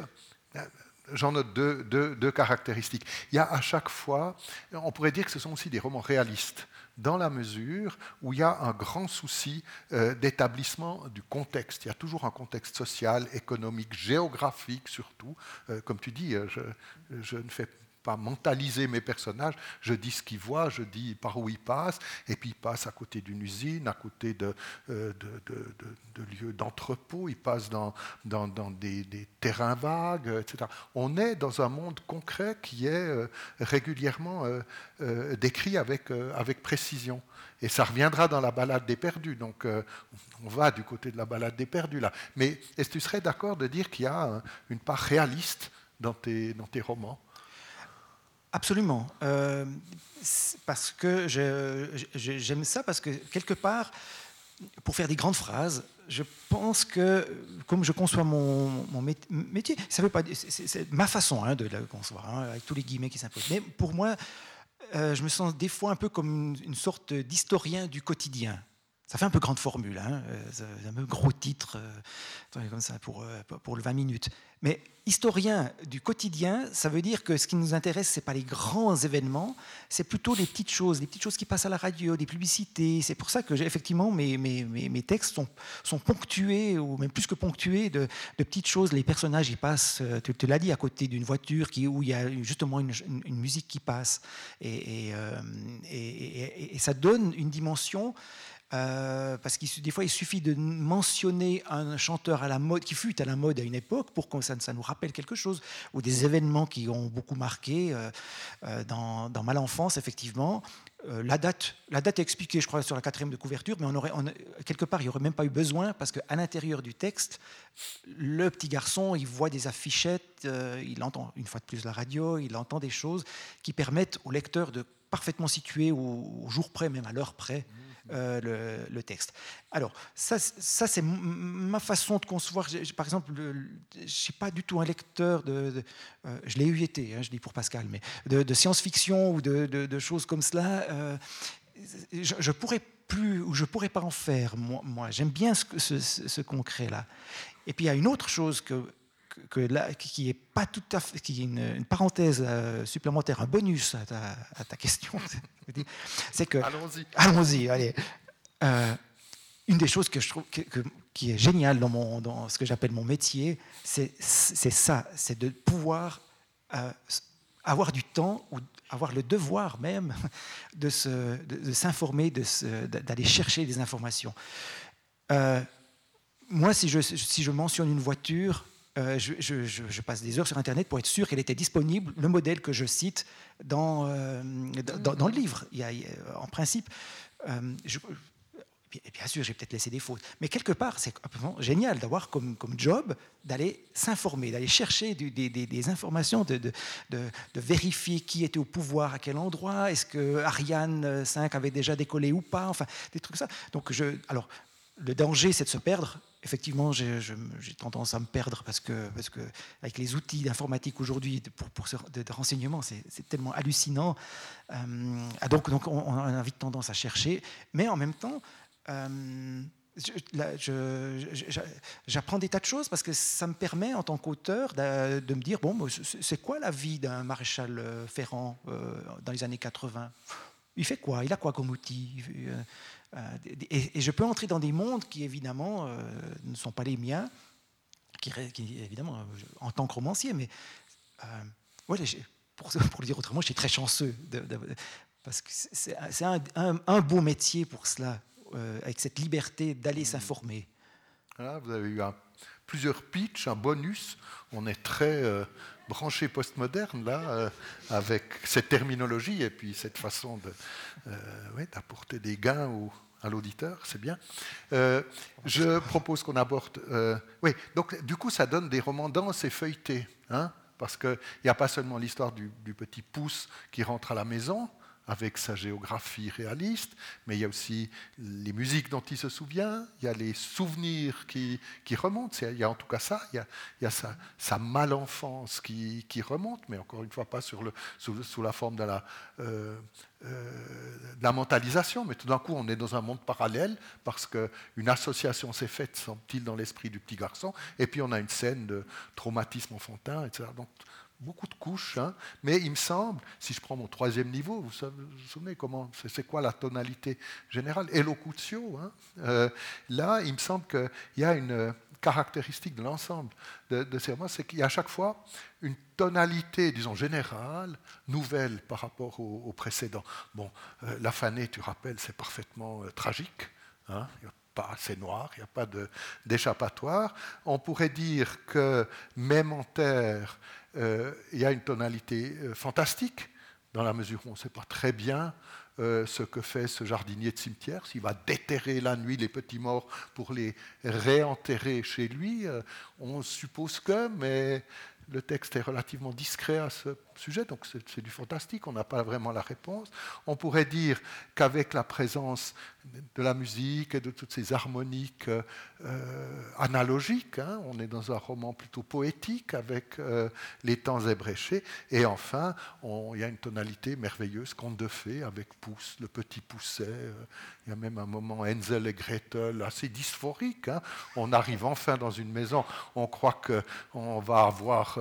j'en note deux, caractéristiques. Il y a à chaque fois, on pourrait dire que ce sont aussi des romans réalistes, dans la mesure où il y a un grand souci d'établissement du contexte. Il y a toujours un contexte social, économique, géographique surtout. comme tu dis, je, je ne fais mentaliser mes personnages. Je dis ce qu'ils voient, je dis par où ils passent, et puis ils passent à côté d'une usine, à côté de, euh, lieux d'entrepôt, ils passent dans, des, terrains vagues, etc. On est dans un monde concret qui est euh, régulièrement euh, décrit avec, précision. Et ça reviendra dans la balade des perdus. Donc on va du côté de la balade des perdus là. Mais est-ce que tu serais d'accord de dire qu'il y a une part réaliste dans tes romans? Absolument. Euh, parce que j'aime ça, parce que quelque part, pour faire des grandes phrases, je pense que, comme je conçois mon, métier, ça veut pas, c'est ma façon hein, de le concevoir, hein, avec tous les guillemets qui s'imposent. Mais pour moi, euh, je me sens des fois un peu comme une sorte d'historien du quotidien. Ça fait un peu grande formule, hein, euh, un gros titre, euh, comme ça, pour, euh, pour le 20 minutes. Mais historien du quotidien, ça veut dire que ce qui nous intéresse, ce n'est pas les grands événements, c'est plutôt les petites choses, les petites choses qui passent à la radio, des publicités. C'est pour ça que, effectivement, mes, mes, mes, textes sont, sont, ponctués, ou même plus que ponctués, de, de petites choses. Les personnages, ils passent, tu l'as dit, à côté d'une voiture où il y a justement une, une, musique qui passe. Et, et, et, ça donne une dimension euh, parce que des fois, il suffit de mentionner un chanteur à la mode, qui fut à la mode à une époque, pour que ça, nous rappelle quelque chose, ou des événements qui ont beaucoup marqué euh, euh, dans, dans Mal Enfance, effectivement. la, date, la date est expliquée, je crois, sur la quatrième de couverture, mais on aurait, quelque part, il n'y aurait même pas eu besoin, parce qu'à l'intérieur du texte, le petit garçon, il voit des affichettes, il entend une fois de plus la radio, il entend des choses qui permettent au lecteur de parfaitement situer au jour près, même à l'heure près, euh, le, texte. Alors, ça, ça c'est ma façon de concevoir. Par exemple, je ne suis pas du tout un lecteur de. Euh, je l'ai eu été, hein, je dis pour Pascal, mais de, science-fiction ou de, choses comme cela. Euh, je, ne pourrais plus, ou je pourrais pas en faire. Moi, moi j'aime bien ce, ce concret-là. Et puis il y a une autre chose que, que là, qui est pas tout à fait, qui est une, parenthèse euh, supplémentaire, un bonus à ta, question, c'est que allons-y, allons-y, allez. Euh, une des choses que je trouve qui est géniale dans, mon, dans ce que j'appelle mon métier, c'est ça, c'est de pouvoir euh, avoir du temps ou avoir le devoir même de s'informer, de, d'aller chercher des informations. moi, si je, si je mentionne une voiture, euh, je, passe des heures sur Internet pour être sûr qu'elle était disponible, le modèle que je cite dans, euh, dans, le livre. En principe, euh, bien sûr, j'ai peut-être laissé des fautes, mais quelque part, c'est génial d'avoir comme, comme job d'aller s'informer, d'aller chercher des, des, informations, de, de, de, vérifier qui était au pouvoir, à quel endroit, est-ce que Ariane 5 avait déjà décollé ou pas, enfin, des trucs comme ça. Donc, je, alors, le danger, c'est de se perdre effectivement, j'ai tendance à me perdre parce que, parce que avec les outils d'informatique aujourd'hui pour, pour de, renseignement, c'est tellement hallucinant. Euh, donc, donc on, a vite tendance à chercher, mais en même temps, euh, j'apprends des tas de choses parce que ça me permet, en tant qu'auteur, de, de, me dire bon, c'est quoi la vie d'un maréchal euh, Ferrand dans les années 80 Il fait quoi? Il a quoi comme outil? Euh, et, je peux entrer dans des mondes qui, évidemment, euh, ne sont pas les miens, qui, évidemment, euh, en tant que romancier, mais pour, pour, le dire autrement, je suis très chanceux, parce que c'est un, beau métier pour cela, avec cette liberté d'aller mmh. s'informer. vous avez eu plusieurs pitchs, un bonus. On est très branché postmoderne, là, avec cette terminologie et puis cette façon euh, d'apporter des gains à l'auditeur, c'est bien. Euh, je propose qu'on aborde. Euh, oui, donc du coup, ça donne des romans denses et feuilletés, hein, parce qu'il n'y a pas seulement l'histoire du, petit pouce qui rentre à la maison avec sa géographie réaliste, mais il y a aussi les musiques dont il se souvient, il y a les souvenirs qui, remontent, il y a en tout cas ça, il y a, sa, sa malenfance qui, remonte, mais encore une fois pas sous, la forme de la, euh, euh, de la mentalisation, mais tout d'un coup on est dans un monde parallèle parce qu'une association s'est faite, semble-t-il, dans l'esprit du petit garçon, et puis on a une scène de traumatisme enfantin, etc. beaucoup de couches, hein. mais il me semble, si je prends mon troisième niveau, vous vous souvenez comment, c'est quoi la tonalité générale? Elocutio, hein, euh, là, il me semble qu'il y a une caractéristique de l'ensemble de, ces romans, c'est qu'il y a à chaque fois une tonalité, disons, générale, nouvelle par rapport au, précédent. Bon, euh, La fanée, tu rappelles, c'est parfaitement euh, tragique. Hein, pas, c'est noir, il n'y a pas d'échappatoire. On pourrait dire que même en terre, euh, il y a une tonalité euh, fantastique, dans la mesure où on ne sait pas très bien euh, ce que fait ce jardinier de cimetière, s'il va déterrer la nuit les petits morts pour les réenterrer chez lui. on suppose que, mais le texte est relativement discret à ce sujet, donc c'est du fantastique, on n'a pas vraiment la réponse. On pourrait dire qu'avec la présence de la musique et de toutes ces harmoniques euh, analogiques, hein, on est dans un roman plutôt poétique avec euh, les temps ébréchés, et enfin, il y a une tonalité merveilleuse, conte de fées, avec Pouce, le petit Pousset, euh, il y a même un moment Enzel et Gretel assez dysphorique. Hein. On arrive enfin dans une maison, on croit qu'on va avoir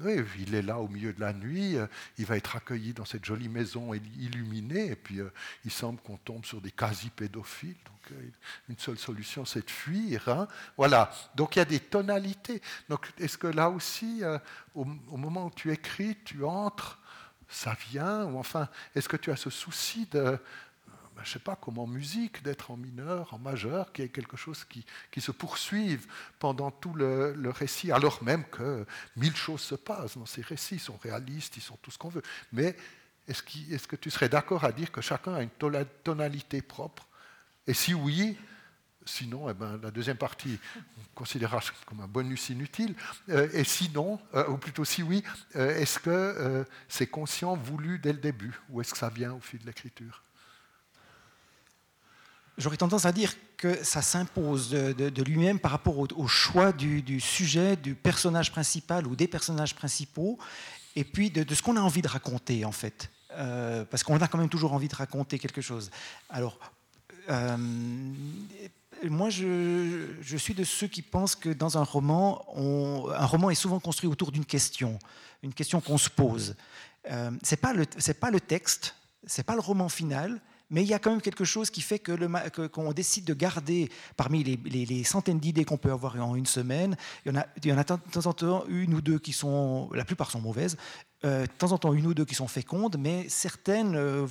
oui, il est là au milieu de la nuit, euh, il va être accueilli dans cette jolie maison illuminée, et puis euh, il semble qu'on tombe sur des quasi-pédophiles. Donc euh, une seule solution, c'est de fuir. Hein. Voilà, donc il y a des tonalités. Donc est-ce que là aussi, au, moment où tu écris, tu entres, ça vient, ou enfin, est-ce que tu as ce souci de ben, je ne sais pas, comme en musique, d'être en mineur, en majeur, qu'il y ait quelque chose qui, se poursuive pendant tout le, récit, alors même que mille choses se passent dans ces récits, ils sont réalistes, ils sont tout ce qu'on veut. Mais est-ce, est que tu serais d'accord à dire que chacun a une tonalité propre? Et si oui, sinon, eh ben, la deuxième partie, on considérera comme un bonus inutile. Euh, et sinon, euh, ou plutôt si oui, euh, est-ce que c'est conscient, voulu dès le début, ou est-ce que ça vient au fil de l'écriture? J'aurais tendance à dire que ça s'impose de, lui-même par rapport au, choix du, sujet, du personnage principal ou des personnages principaux, et puis de, ce qu'on a envie de raconter, en fait. Euh, parce qu'on a quand même toujours envie de raconter quelque chose. Alors, euh, moi, je, suis de ceux qui pensent que dans un roman, un roman est souvent construit autour d'une question, une question qu'on se pose. Euh, c'est pas le, c'est pas le texte, c'est pas le roman final, mais il y a quand même quelque chose qui fait que qu'on décide de garder parmi les, centaines d'idées qu'on peut avoir en une semaine, il y en a, de temps en temps une ou deux qui sont, la plupart sont mauvaises, euh, de temps en temps une ou deux qui sont fécondes, mais certaines ne euh,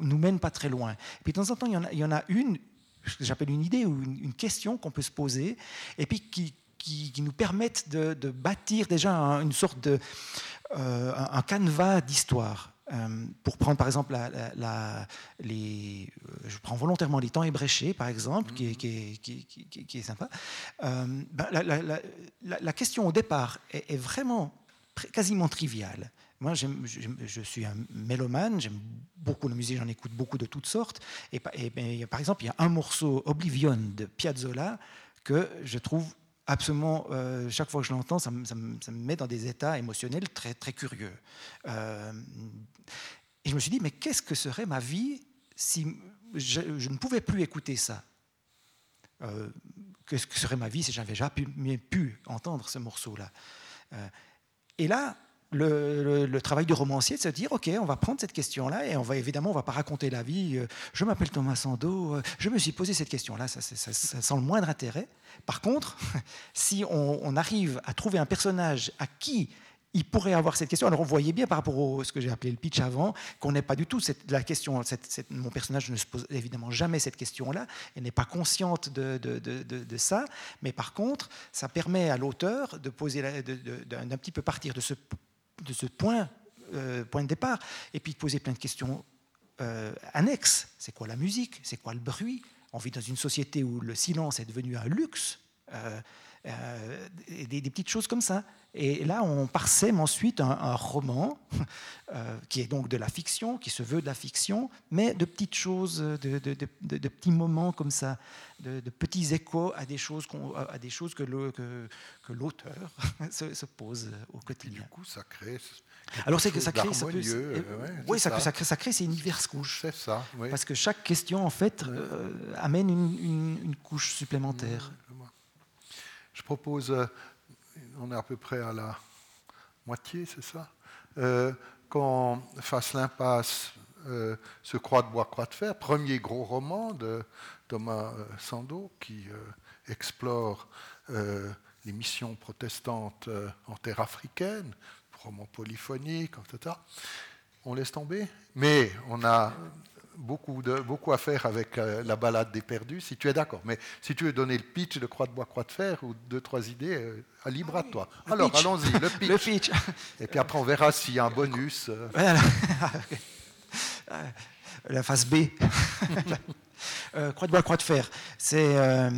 nous mènent pas très loin. Et puis de temps en temps, il y en a, il y en une, j'appelle une idée ou une, question qu'on peut se poser, et puis qui, qui, nous permettent de, bâtir déjà une sorte de euh, un canevas d'histoire. Euh, pour prendre par exemple les, euh, je prends volontairement les temps ébréchés par exemple, qui, est, sympa. Ben, la, question au départ est, vraiment quasiment triviale. Moi, je suis un mélomane, j'aime beaucoup la musique, j'en écoute beaucoup de toutes sortes. Et, et, par exemple, il y a un morceau Oblivion de Piazzolla que je trouve absolument, euh, chaque fois que je l'entends, ça, me met dans des états émotionnels très, très curieux. Euh, et je me suis dit, mais qu'est-ce que serait ma vie si je, ne pouvais plus écouter ça? Euh, Qu'est-ce que serait ma vie si j'avais jamais pu, pu entendre ce morceau-là? Et là, le, travail du romancier de se dire ok on va prendre cette question là et on va évidemment on va pas raconter la vie euh, je m'appelle Thomas Sando euh, je me suis posé cette question là ça, ça, sans le moindre intérêt par contre si on, arrive à trouver un personnage à qui il pourrait avoir cette question. Alors on voyait bien par rapport à ce que j'ai appelé le pitch avant qu'on n'est pas du tout cette, la question. Mon personnage ne se pose évidemment jamais cette question-là. Elle n'est pas consciente de, de, de, ça. Mais par contre, ça permet à l'auteur de poser, d'un petit peu partir de ce de ce point, euh, point de départ, et puis poser plein de questions euh, annexes. C'est quoi la musique? C'est quoi le bruit? On vit dans une société où le silence est devenu un luxe. Des, petites choses comme ça. Et là, on parsème ensuite un, roman qui est donc de la fiction, qui se veut de la fiction, mais de petites choses, de, de petits moments comme ça, de, petits échos à des choses, à des choses que l'auteur se, se, pose au quotidien. du coup, ça crée alors c'est que ça crée, ça euh, oui, ça, ça. crée, ça crée ces univers couches. C'est ça. Oui. Parce que chaque question en fait euh, amène une, couche supplémentaire. Je propose, euh, on est à peu près à la moitié, c'est ça, qu'on fasse l'impasse. ce Croix de bois, Croix de fer, premier gros roman de Thomas Sando qui explore les missions protestantes en terre africaine, roman polyphonique, etc. On laisse tomber. Mais on a beaucoup, de, beaucoup à faire avec euh, la balade des perdus, si tu es d'accord. Mais si tu veux donner le pitch de Croix de bois, Croix de fer, ou deux, trois idées, euh, à libre à toi. Alors, allons-y, le pitch. le pitch. Et puis après, on verra s'il y a un bonus. Euh. la phase B. Euh, croix de bois, croix de fer. C'est euh,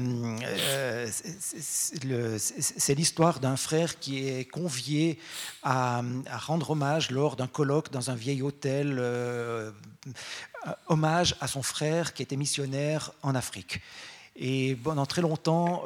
euh, l'histoire d'un frère qui est convié à, rendre hommage lors d'un colloque dans un vieil hôtel, hommage à son frère qui était missionnaire en Afrique. Et pendant très longtemps,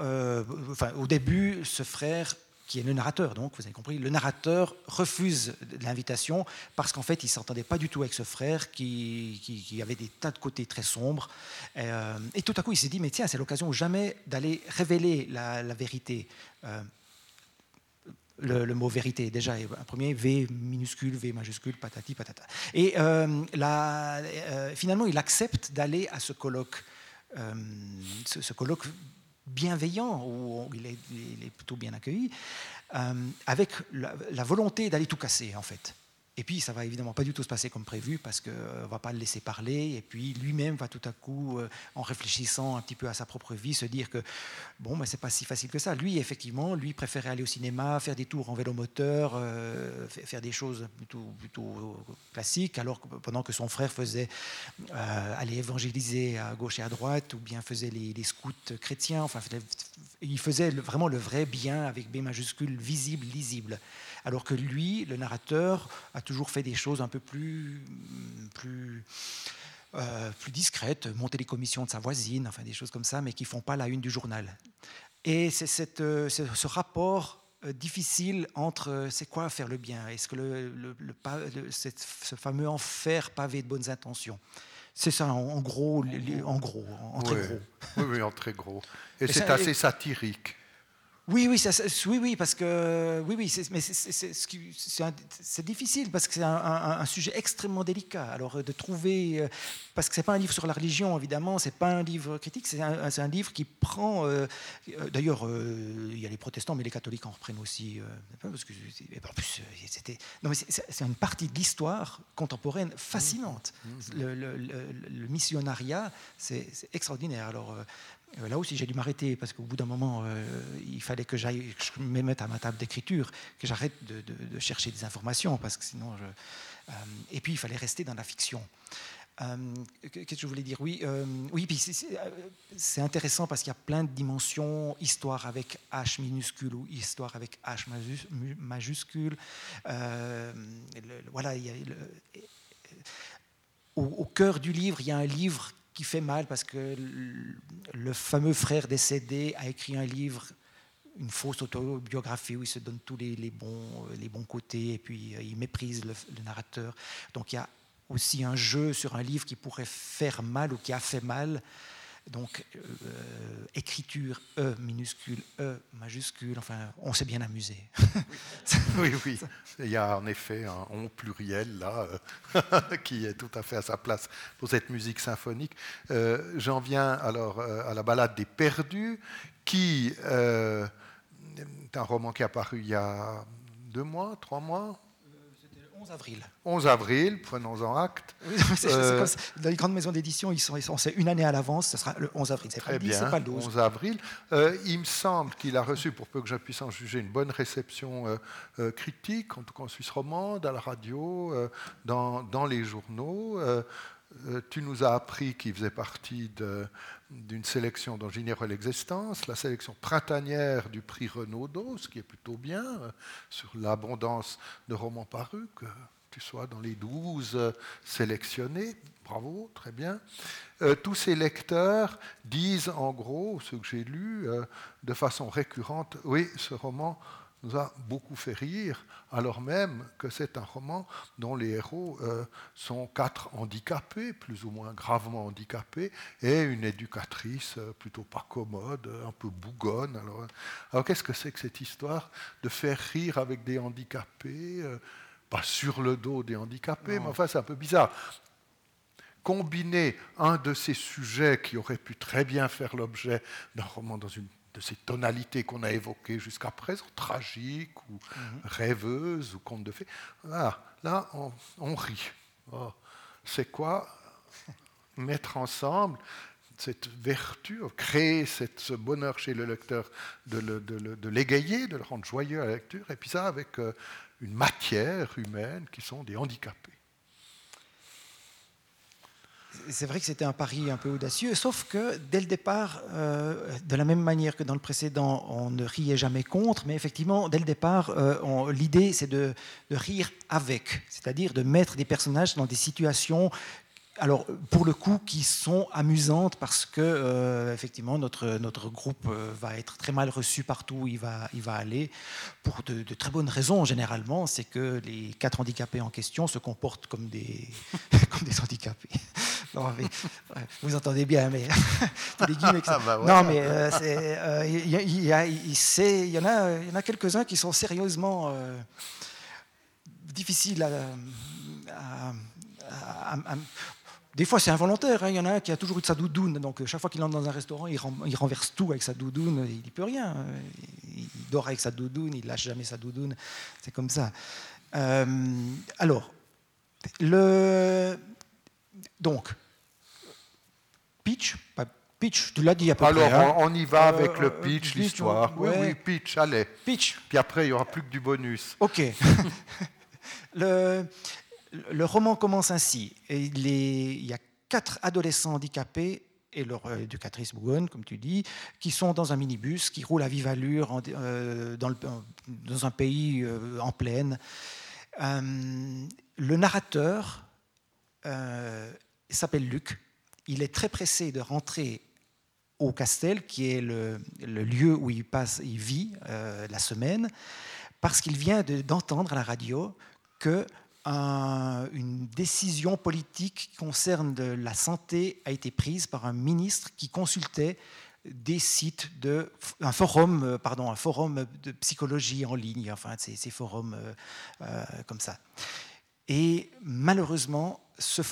enfin, au début, ce frère qui est le narrateur, donc vous avez compris, le narrateur refuse l'invitation parce qu'en fait il ne s'entendait pas du tout avec ce frère qui, qui, avait des tas de côtés très sombres. Euh, et, tout à coup il s'est dit, mais tiens, c'est l'occasion jamais d'aller révéler la, vérité. Euh, le, mot vérité, déjà, un premier V minuscule, V majuscule, patati patata. Et euh, finalement, il accepte d'aller à ce colloque, ce, ce colloque bienveillant, où il est, plutôt bien accueilli, euh, avec la volonté d'aller tout casser, en fait. Et puis, ça va évidemment pas du tout se passer comme prévu parce qu'on ne va pas le laisser parler. Et puis, lui-même va tout à coup, euh, en réfléchissant un petit peu à sa propre vie, se dire que, bon, mais c'est pas si facile que ça. Lui, effectivement, lui préférait aller au cinéma, faire des tours en vélo moteur, euh, faire des choses plutôt, plutôt classiques, alors que pendant que son frère faisait euh, aller évangéliser à gauche et à droite, ou bien faisait les, les scouts chrétiens. Enfin, il faisait vraiment le vrai bien avec B majuscule, visible, lisible alors que lui, le narrateur, a toujours fait des choses un peu plus, plus, euh, plus discrètes, monter les commissions de sa voisine, enfin des choses comme ça, mais qui font pas la une du journal. Et c'est euh, ce rapport euh, difficile entre c'est quoi faire le bien? Est-ce que le, ce fameux enfer pavé de bonnes intentions? C'est ça, en, gros, en gros, en très gros. Oui, oui, en très gros. Et, c'est assez satirique. Oui, oui, oui, oui, parce que oui, oui, mais c'est difficile parce que c'est un, sujet extrêmement délicat. Alors de trouver, euh, parce que c'est pas un livre sur la religion, évidemment, c'est pas un livre critique, c'est un, livre qui prend. Euh, euh, d'ailleurs, il y a les protestants, mais les catholiques en reprennent aussi. parce que en plus, c'était. Non, mais c'est une partie de l'histoire contemporaine fascinante. Mmh. Mmh. Le, le, le, missionnariat, c'est extraordinaire. Alors euh, là aussi, j'ai dû m'arrêter parce qu'au bout d'un moment, euh, il fallait que j'aille, je me mette à ma table d'écriture, que j'arrête de, chercher des informations parce que sinon, euh, et puis il fallait rester dans la fiction. Qu'est-ce que je voulais dire? Oui, oui. C'est intéressant parce qu'il y a plein de dimensions histoire avec H minuscule ou histoire avec H majuscule. voilà, au, au, cœur du livre, il y a un livre qui fait mal parce que le fameux frère décédé a écrit un livre, une fausse autobiographie où il se donne tous les, bons, les bons côtés et puis euh, il méprise le, narrateur. Donc il y a aussi un jeu sur un livre qui pourrait faire mal ou qui a fait mal donc, euh, écriture E minuscule, E majuscule, enfin, on s'est bien amusé. oui, oui. Il y a en effet un on pluriel là, euh, qui est tout à fait à sa place pour cette musique symphonique. Euh, j'en viens alors à la balade des perdus, qui est un roman qui est apparu il y a deux mois, trois mois, 11 avril. 11 avril, prenons-en acte. Euh, dans les grandes maisons d'édition, ils sont, c'est une année à l'avance, ce sera le 11 avril. C'est pas, bien, pas le 12. 11 avril. Euh, il me semble qu'il a reçu, pour peu que je puisse en juger, une bonne réception euh, critique, en tout cas en Suisse romande, à la radio, dans, dans les journaux. Tu nous as appris qu'il faisait partie d'une sélection dont j'ignorais l'existence, la sélection printanière du prix Renaudot, ce qui est plutôt bien, sur l'abondance de romans parus, que tu sois dans les douze sélectionnés. Bravo, très bien. tous ces lecteurs disent en gros, ce que j'ai lu, de façon récurrente, oui, ce roman nous a beaucoup fait rire, alors même que c'est un roman dont les héros euh, sont quatre handicapés, plus ou moins gravement handicapés, et une éducatrice euh, plutôt pas commode, un peu bougonne. Alors, alors qu'est-ce que c'est que cette histoire de faire rire avec des handicapés euh, Pas sur le dos des handicapés, mais enfin c'est un peu bizarre combiner un de ces sujets qui aurait pu très bien faire l'objet d'un roman dans une de ces tonalités qu'on a évoquées jusqu'à présent, tragiques ou mhm. rêveuses ou contes de fées. Là, là on, rit. Oh, c'est quoi mettre ensemble cette vertu, créer cette, ce bonheur chez le lecteur, de l'égayer, de, le rendre joyeux à la lecture, et puis ça avec euh, une matière humaine qui sont des handicapés c'est vrai que c'était un pari un peu audacieux, sauf que dès le départ, euh, de la même manière que dans le précédent, on ne riait jamais contre, mais effectivement, dès le départ, euh, l'idée c'est de, rire avec, c'est-à-dire de mettre des personnages dans des situations alors, pour le coup, qui sont amusantes parce que, euh, effectivement, notre, notre groupe euh, va être très mal reçu partout où il va, il va aller, pour de, très bonnes raisons, généralement. C'est que les quatre handicapés en question se comportent comme des, comme des handicapés. vous entendez bien, mais. Non, mais il y, y, en a, y en a quelques-uns qui sont sérieusement euh, difficiles à, à des fois, c'est involontaire. Hein. Il y en a un qui a toujours eu de sa doudoune. Donc, euh, chaque fois qu'il entre dans un restaurant, il, renverse tout avec sa doudoune. Il n'y peut rien. Il dort avec sa doudoune. Il lâche jamais sa doudoune. C'est comme ça. Euh, alors, le... donc, pitch, pitch, tu l'as dit à peu Alors, près. Alors, on y va avec le euh, pitch, l'histoire. Oui, oui, pitch, allez. Pitch. Puis après, il n'y aura plus que du bonus. OK. le, le roman commence ainsi. il, y a quatre adolescents handicapés et leur euh, éducatrice Bougonne, comme tu dis, qui sont dans un minibus, qui roule à vive allure euh, dans, un pays euh, en plaine. le narrateur s'appelle Luc. Il est très pressé de rentrer au Castel, qui est le, lieu où il vit la semaine, parce qu'il vient d'entendre à la radio que une décision politique qui concerne la santé a été prise par un ministre qui consultait des sites de un forum euh, pardon un forum de psychologie en ligne enfin ces, forums euh, euh, comme ça. Et malheureusement ce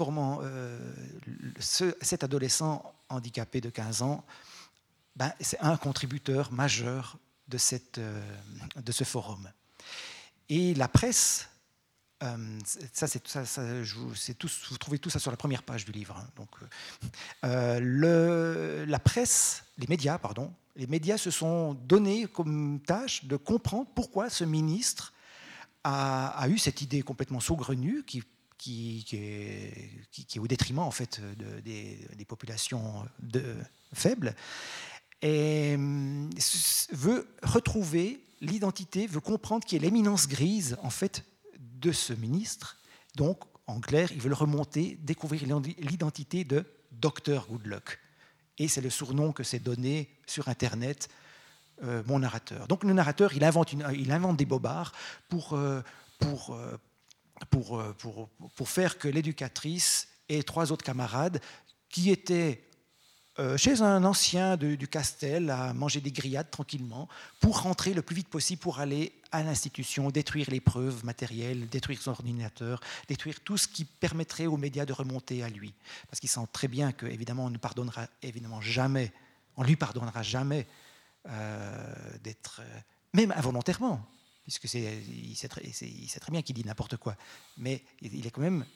cet adolescent handicapé de 15 ans ben, c'est un contributeur majeur de, de ce forum. Et la presse euh, ça, vous trouvez tout ça sur la première page du livre. Hein. donc, euh, euh, la presse, les médias, pardon, les médias se sont donnés comme tâche de comprendre pourquoi ce ministre a, eu cette idée complètement saugrenue qui, est, au détriment en fait de, des, des, populations de, faibles et veut retrouver l'identité, veut comprendre qui est l'éminence grise en fait de ce ministre. Donc, en clair, ils veulent remonter, découvrir l'identité de Dr Goodluck. Et c'est le surnom que s'est donné sur Internet euh, mon narrateur. Donc le narrateur, il invente, il invente des bobards pour, euh, pour, euh, pour, pour, pour, faire que l'éducatrice et trois autres camarades qui étaient euh, chez un ancien du Castel à manger des grillades tranquillement pour rentrer le plus vite possible pour aller à l'institution, détruire les preuves matérielles, détruire son ordinateur, détruire tout ce qui permettrait aux médias de remonter à lui. Parce qu'il sent très bien qu'évidemment, on ne pardonnera évidemment jamais, on lui pardonnera jamais euh, d'être, euh, même involontairement, puisque c'est, il, sait très, il sait très bien qu'il dit n'importe quoi, mais il est quand même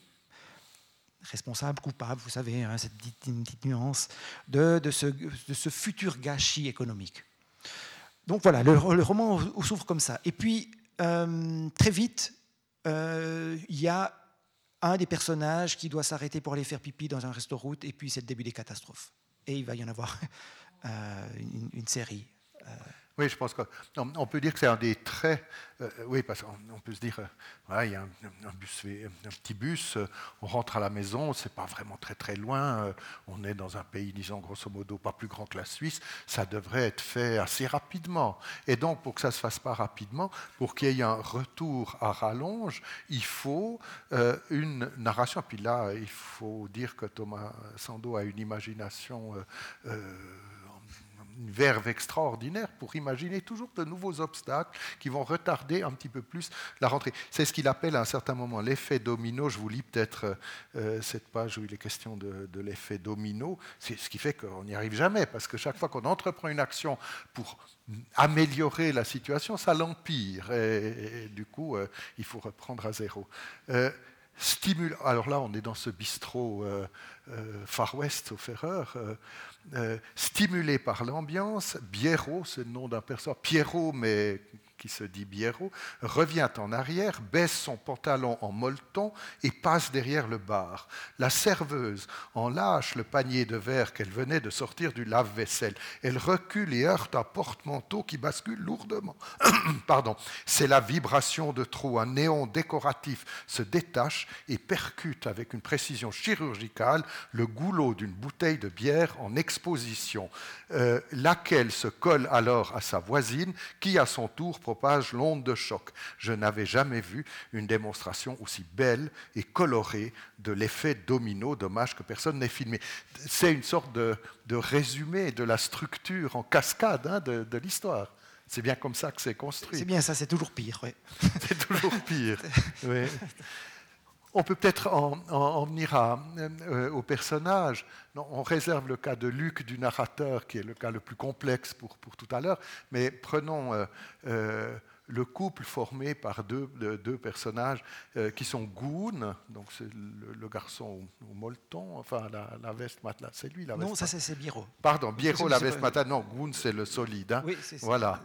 responsable, coupable, vous savez, hein, cette petite, nuance, de, de, ce, de, ce, futur gâchis économique. Donc voilà, le, roman s'ouvre comme ça. Et puis, euh, très vite, euh, il y a un des personnages qui doit s'arrêter pour aller faire pipi dans un restaurant, et puis c'est le début des catastrophes. Et il va y en avoir une, une, série. Oui, je pense qu'on peut dire que c'est un des traits. Euh, oui, parce qu'on peut se dire, euh, il y a un, bus, un, petit bus, euh, on rentre à la maison, c'est pas vraiment très très loin, on est dans un pays, disons grosso modo, pas plus grand que la Suisse, ça devrait être fait assez rapidement. Et donc, pour que ça se fasse pas rapidement, pour qu'il y ait un retour à rallonge, il faut une narration. Puis là, il faut dire que Thomas Sando a une imagination verve extraordinaire pour imaginer toujours de nouveaux obstacles qui vont retarder un petit peu plus la rentrée. C'est ce qu'il appelle à un certain moment l'effet domino. Je vous lis peut-être euh, euh, cette page où il est question de, l'effet domino. C'est ce qui fait qu'on n'y arrive jamais, parce que chaque fois qu'on entreprend une action pour améliorer la situation, ça l'empire. Et, du coup, euh, il faut reprendre à zéro. Stimule. Alors là, on est dans ce bistrot Far West au Ferreur. Euh, stimulé par l'ambiance, Biero, c'est le nom d'un personnage, Pierrot, mais qui se dit Biero, revient en arrière, baisse son pantalon en molleton et passe derrière le bar. La serveuse en lâche le panier de verre qu'elle venait de sortir du lave-vaisselle. Elle recule et heurte un porte-manteau qui bascule lourdement. Pardon. C'est la vibration de trop. Un néon décoratif se détache et percute avec une précision chirurgicale le goulot d'une bouteille de bière en exposition, euh, laquelle se colle alors à sa voisine qui, à son tour, propage l'onde de choc. Je n'avais jamais vu une démonstration aussi belle et colorée de l'effet domino. Dommage que personne n'ait filmé. C'est une sorte de, résumé de la structure en cascade hein, de, l'histoire. C'est bien comme ça que c'est construit. C'est bien ça, c'est toujours pire. c'est toujours pire. On peut peut-être en, venir euh, au personnage. on réserve le cas de Luc, du narrateur, qui est le cas le plus complexe pour, pour tout à l'heure, mais prenons euh, euh, le couple formé par deux, deux personnages qui sont Goon, donc c'est le, garçon au, molleton, enfin la, veste matelas, c'est lui la veste Non, ça c'est Biro. Pardon, Biro, la veste matelas, non, Goon c'est le solide. Hein. Oui, c'est Voilà.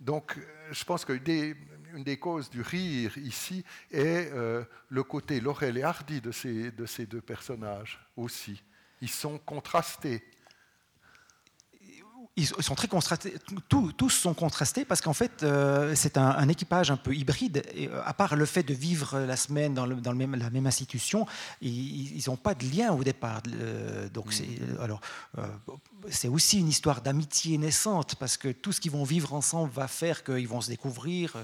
donc je pense que des une des causes du rire ici est euh, le côté laurel et hardi de ces, de ces deux personnages aussi. Ils sont contrastés ils sont très contrastés, tous, sont contrastés parce qu'en fait, euh, c'est un, équipage un peu hybride. Et, euh, à part le fait de vivre la semaine dans, le, dans le même, la même institution, ils n'ont pas de lien au départ. donc, c'est, mm. alors, c'est aussi une histoire d'amitié naissante parce que tout ce qu'ils vont vivre ensemble va faire qu'ils vont se découvrir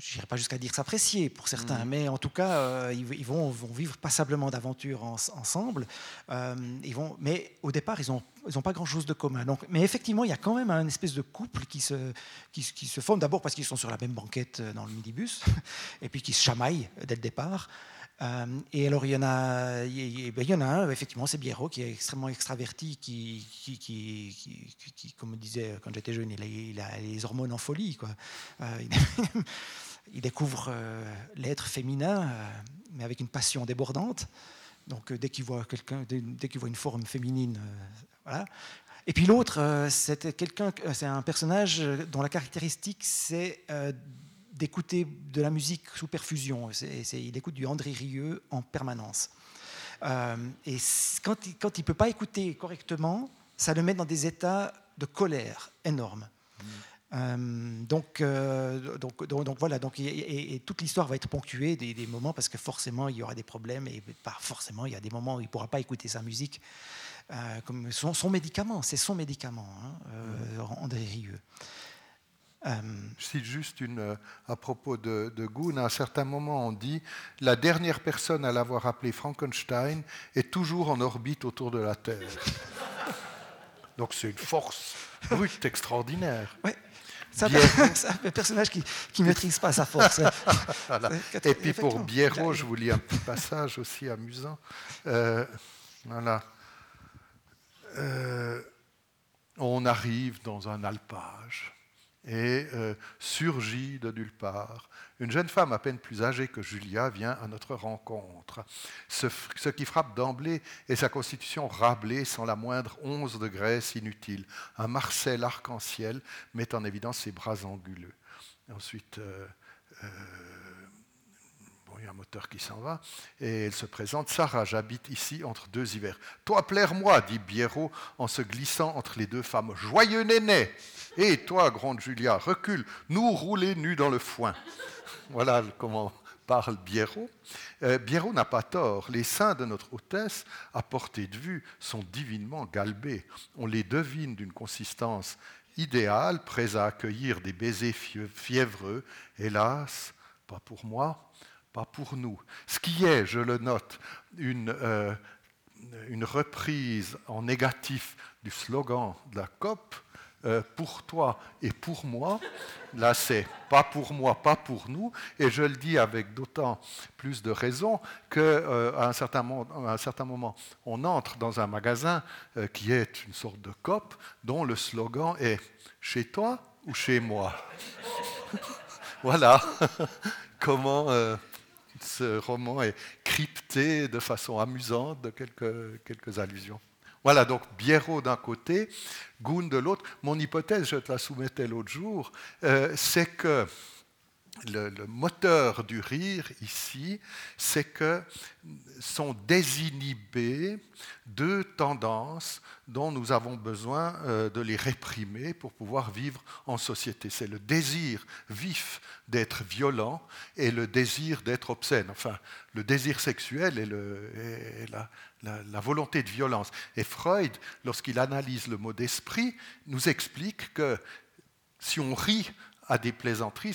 je n'irai pas jusqu'à dire s'apprécier pour certains, mm. mais en tout cas, euh, ils, vont, vont, vivre passablement d'aventures ensemble. Euh, ils vont, mais au départ, ils n'ont ils ont pas grand-chose de commun. Donc, mais effectivement, il y a quand même un espèce de couple qui se, qui, se forme, d'abord parce qu'ils sont sur la même banquette euh, dans le minibus, et puis qui se chamaillent dès le départ. et alors, il y en a, il y en a un, effectivement, c'est Biero, qui est extrêmement extraverti, qui, qui, qui, comme je disais quand j'étais jeune, il a, les hormones en folie. Quoi il découvre euh, l'être féminin, euh, mais avec une passion débordante. Donc euh, dès qu'il voit quelqu'un, dès, qu'il voit une forme féminine, voilà. Et puis l'autre, c'est quelqu'un, c'est un personnage dont la caractéristique c'est d'écouter de la musique sous perfusion. il écoute du André Rieu en permanence. et quand il, il peut pas écouter correctement, ça le met dans des états de colère énormes. Mmh. Euh, donc, euh, donc, donc, voilà, donc, et, toute l'histoire va être ponctuée des, moments parce que forcément il y aura des problèmes et pas forcément il y a des moments où il ne pourra pas écouter sa musique euh, comme son, son médicament, c'est son médicament, hein, André Rieu. Je cite juste une, à propos de, de Goon. À un certain moment, on dit la dernière personne à l'avoir appelé Frankenstein est toujours en orbite autour de la Terre. Donc c'est une force brute extraordinaire. Ouais. C'est un, personnage qui ne maîtrise pas sa force. Et puis pour Biero, je vous lis un petit passage aussi amusant. Euh, voilà. Euh, on arrive dans un alpage et euh, surgit de nulle part une jeune femme à peine plus âgée que Julia vient à notre rencontre. Ce, qui frappe d'emblée est sa constitution rablée sans la moindre once de graisse inutile. Un Marcel arc-en-ciel met en évidence ses bras anguleux. Ensuite, euh, euh, il y a un moteur qui s'en va, et elle se présente. Sarah, j'habite ici entre deux hivers. Toi, plaire-moi, dit Biérot en se glissant entre les deux femmes. Joyeux néné Et toi, gronde Julia, recule, nous rouler nus dans le foin. Voilà comment parle Biérot. Euh, n'a pas tort. Les seins de notre hôtesse, à portée de vue, sont divinement galbés. On les devine d'une consistance idéale, prêts à accueillir des baisers fiévreux. Hélas, pas pour moi, pas pour nous. Ce qui est, je le note, une, euh, reprise en négatif du slogan de la COP, euh, pour toi et pour moi. Là, c'est pas pour moi, pas pour nous. Et je le dis avec d'autant plus de raison qu'à euh, un, certain moment, on entre dans un magasin qui est une sorte de COP dont le slogan est chez toi ou chez moi? voilà comment ce roman est crypté de façon amusante de quelques, quelques allusions. Voilà, donc Biérot d'un côté, Goun de l'autre. Mon hypothèse, je te la soumettais l'autre jour, euh, c'est que le, moteur du rire ici, c'est que sont désinhibées deux tendances dont nous avons besoin euh, de les réprimer pour pouvoir vivre en société. C'est le désir vif d'être violent et le désir d'être obscène. Enfin, le désir sexuel et, la, volonté de violence. Et Freud, lorsqu'il analyse le mot d'esprit, nous explique que si on rit à des plaisanteries,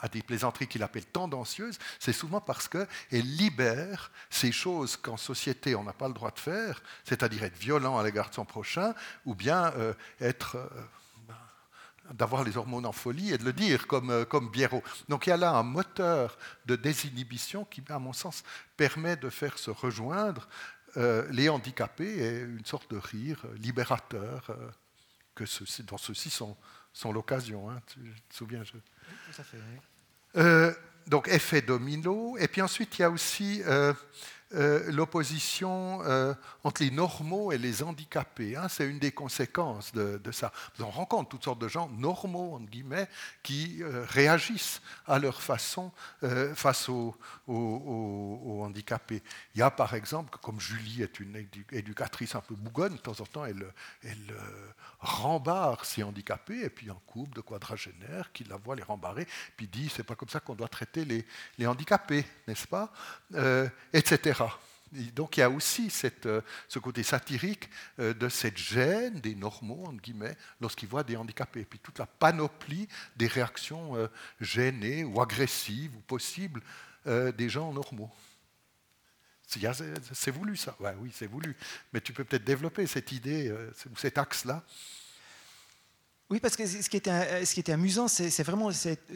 à des plaisanteries qu'il appelle tendancieuses, c'est souvent parce qu'elle libère ces choses qu'en société on n'a pas le droit de faire, c'est-à-dire être violent à l'égard de son prochain, ou bien euh, être euh, d'avoir les hormones en folie et de le dire comme, euh, comme Biérot. Donc il y a là un moteur de désinhibition qui, à mon sens, permet de faire se rejoindre les handicapés et une sorte de rire libérateur que ceci, dont ceux-ci sont, sont l'occasion. Hein, tu, te souviens je... Tout à fait. Euh, donc effet domino. Et puis ensuite, il y a aussi euh, euh, l'opposition euh, entre les normaux et les handicapés. Hein, c'est une des conséquences de, ça. On rencontre toutes sortes de gens normaux, entre guillemets, qui euh, réagissent à leur façon face aux, handicapés. Il y a par exemple, comme Julie est une éducatrice un peu bougonne, de temps en temps, elle, rembarre ces handicapés, et puis un couple de quadragénaires qui la voit les rembarrer, puis dit c'est pas comme ça qu'on doit traiter les, les handicapés, n'est-ce pas? Etc donc il y a aussi euh, ce côté satirique euh, de cette gêne des normaux, entre guillemets, lorsqu'ils voient des handicapés. Et puis toute la panoplie des réactions euh, gênées ou agressives ou possibles des gens normaux. C'est voulu ça, oui, c'est voulu. Mais tu peux peut-être développer cette idée ou cet axe-là. Oui, parce que ce qui était, euh, ce qui était amusant, c'est vraiment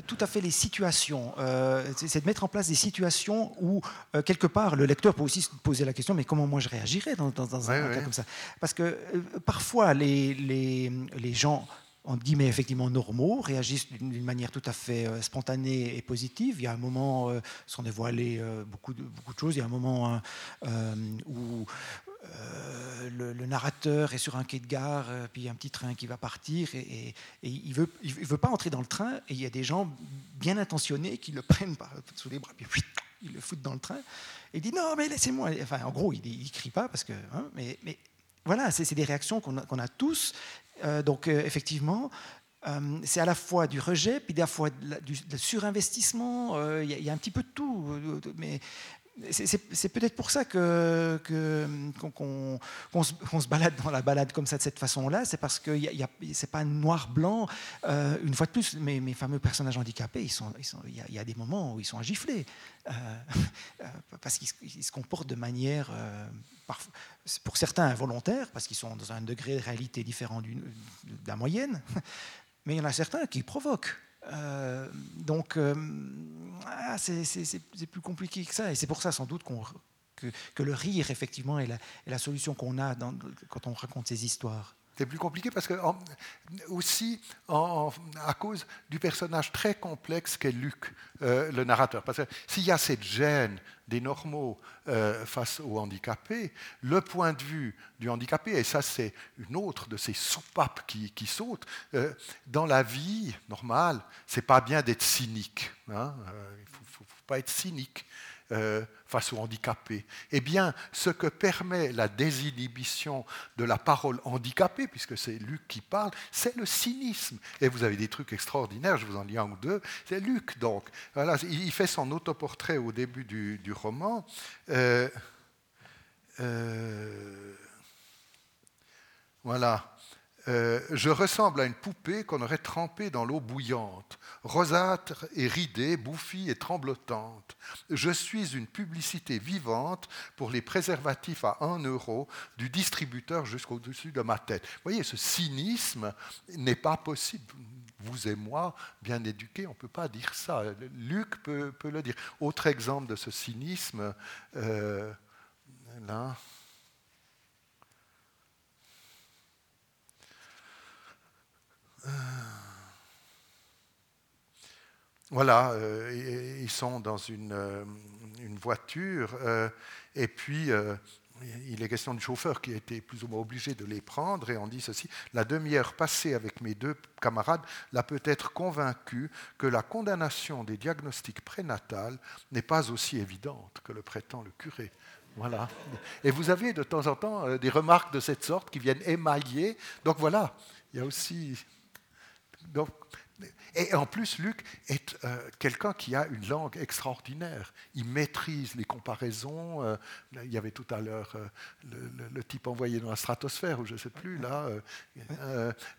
tout à fait les situations. Euh, c'est de mettre en place des situations où, euh, quelque part, le lecteur peut aussi se poser la question, mais comment moi je réagirais dans, un cas comme ça? Parce que parfois, les, les, les gens en guillemets effectivement normaux, réagissent d'une manière tout à fait spontanée et positive. Il y a un moment, euh, sont dévoilés beaucoup, de, beaucoup de choses. Il y a un moment où euh, le, narrateur est sur un quai de gare, euh, puis il y a un petit train qui va partir, et, il ne veut, il veut pas entrer dans le train, et il y a des gens bien intentionnés qui le prennent par, sous les bras, puis ils le foutent dans le train, il dit non, mais laissez-moi. Enfin, en gros, il ne crie pas, parce que. Hein, mais, voilà, c'est des réactions qu'on a, a, tous. Euh, donc, effectivement, c'est à la fois du rejet, puis à la fois du, surinvestissement. Il y, y, a un petit peu de tout. Mais, c'est peut-être pour ça que qu'on se, balade dans la balade comme ça de cette façon-là. C'est parce que c'est pas noir-blanc. Euh, une fois de plus, mes, mes fameux personnages handicapés, il y, a des moments où ils sont à gifler euh, euh, parce qu'ils se comportent de manière, pour certains involontaire, parce qu'ils sont dans un degré de réalité différent de la moyenne. Mais il y en a certains qui provoquent. Euh, donc, euh, ah, c'est plus compliqué que ça. Et c'est pour ça, sans doute, que, que, le rire, effectivement, est la, solution qu'on a quand on raconte ces histoires. C'est plus compliqué parce que aussi à cause du personnage très complexe qu'est Luc, euh, le narrateur. Parce que s'il y a cette gêne des normaux euh, face aux handicapés, le point de vue du handicapé, et ça c'est une autre de ces soupapes qui, qui sautent, euh, dans la vie normale, c'est pas bien d'être cynique. Hein, il ne faut, pas être cynique. Face aux handicapés. Eh bien, ce que permet la désinhibition de la parole handicapée, puisque c'est Luc qui parle, c'est le cynisme. Et vous avez des trucs extraordinaires, je vous en lis un ou deux. C'est Luc, donc. Il fait son autoportrait au début du, roman. Euh, euh, voilà. Euh, je ressemble à une poupée qu'on aurait trempée dans l'eau bouillante, rosâtre et ridée, bouffie et tremblotante. Je suis une publicité vivante pour les préservatifs à 1 euro du distributeur jusqu'au-dessus de ma tête. Vous voyez, ce cynisme n'est pas possible. Vous et moi, bien éduqués, on ne peut pas dire ça. Luc peut, le dire. Autre exemple de ce cynisme, euh, là. Voilà, euh, ils sont dans une, euh, voiture et puis il est question du chauffeur qui été plus ou moins obligé de les prendre et on dit ceci, la demi-heure passée avec mes deux camarades l'a peut-être convaincu que la condamnation des diagnostics prénatales n'est pas aussi évidente que le prétend le curé. Voilà. Et vous avez de temps en temps des remarques de cette sorte qui viennent émailler. Donc voilà, il y a aussi donc, et en plus, Luc est euh, quelqu'un qui a une langue extraordinaire. Il maîtrise les comparaisons. Euh, il y avait tout à l'heure euh, le, type envoyé dans la stratosphère, ou je ne sais plus, là.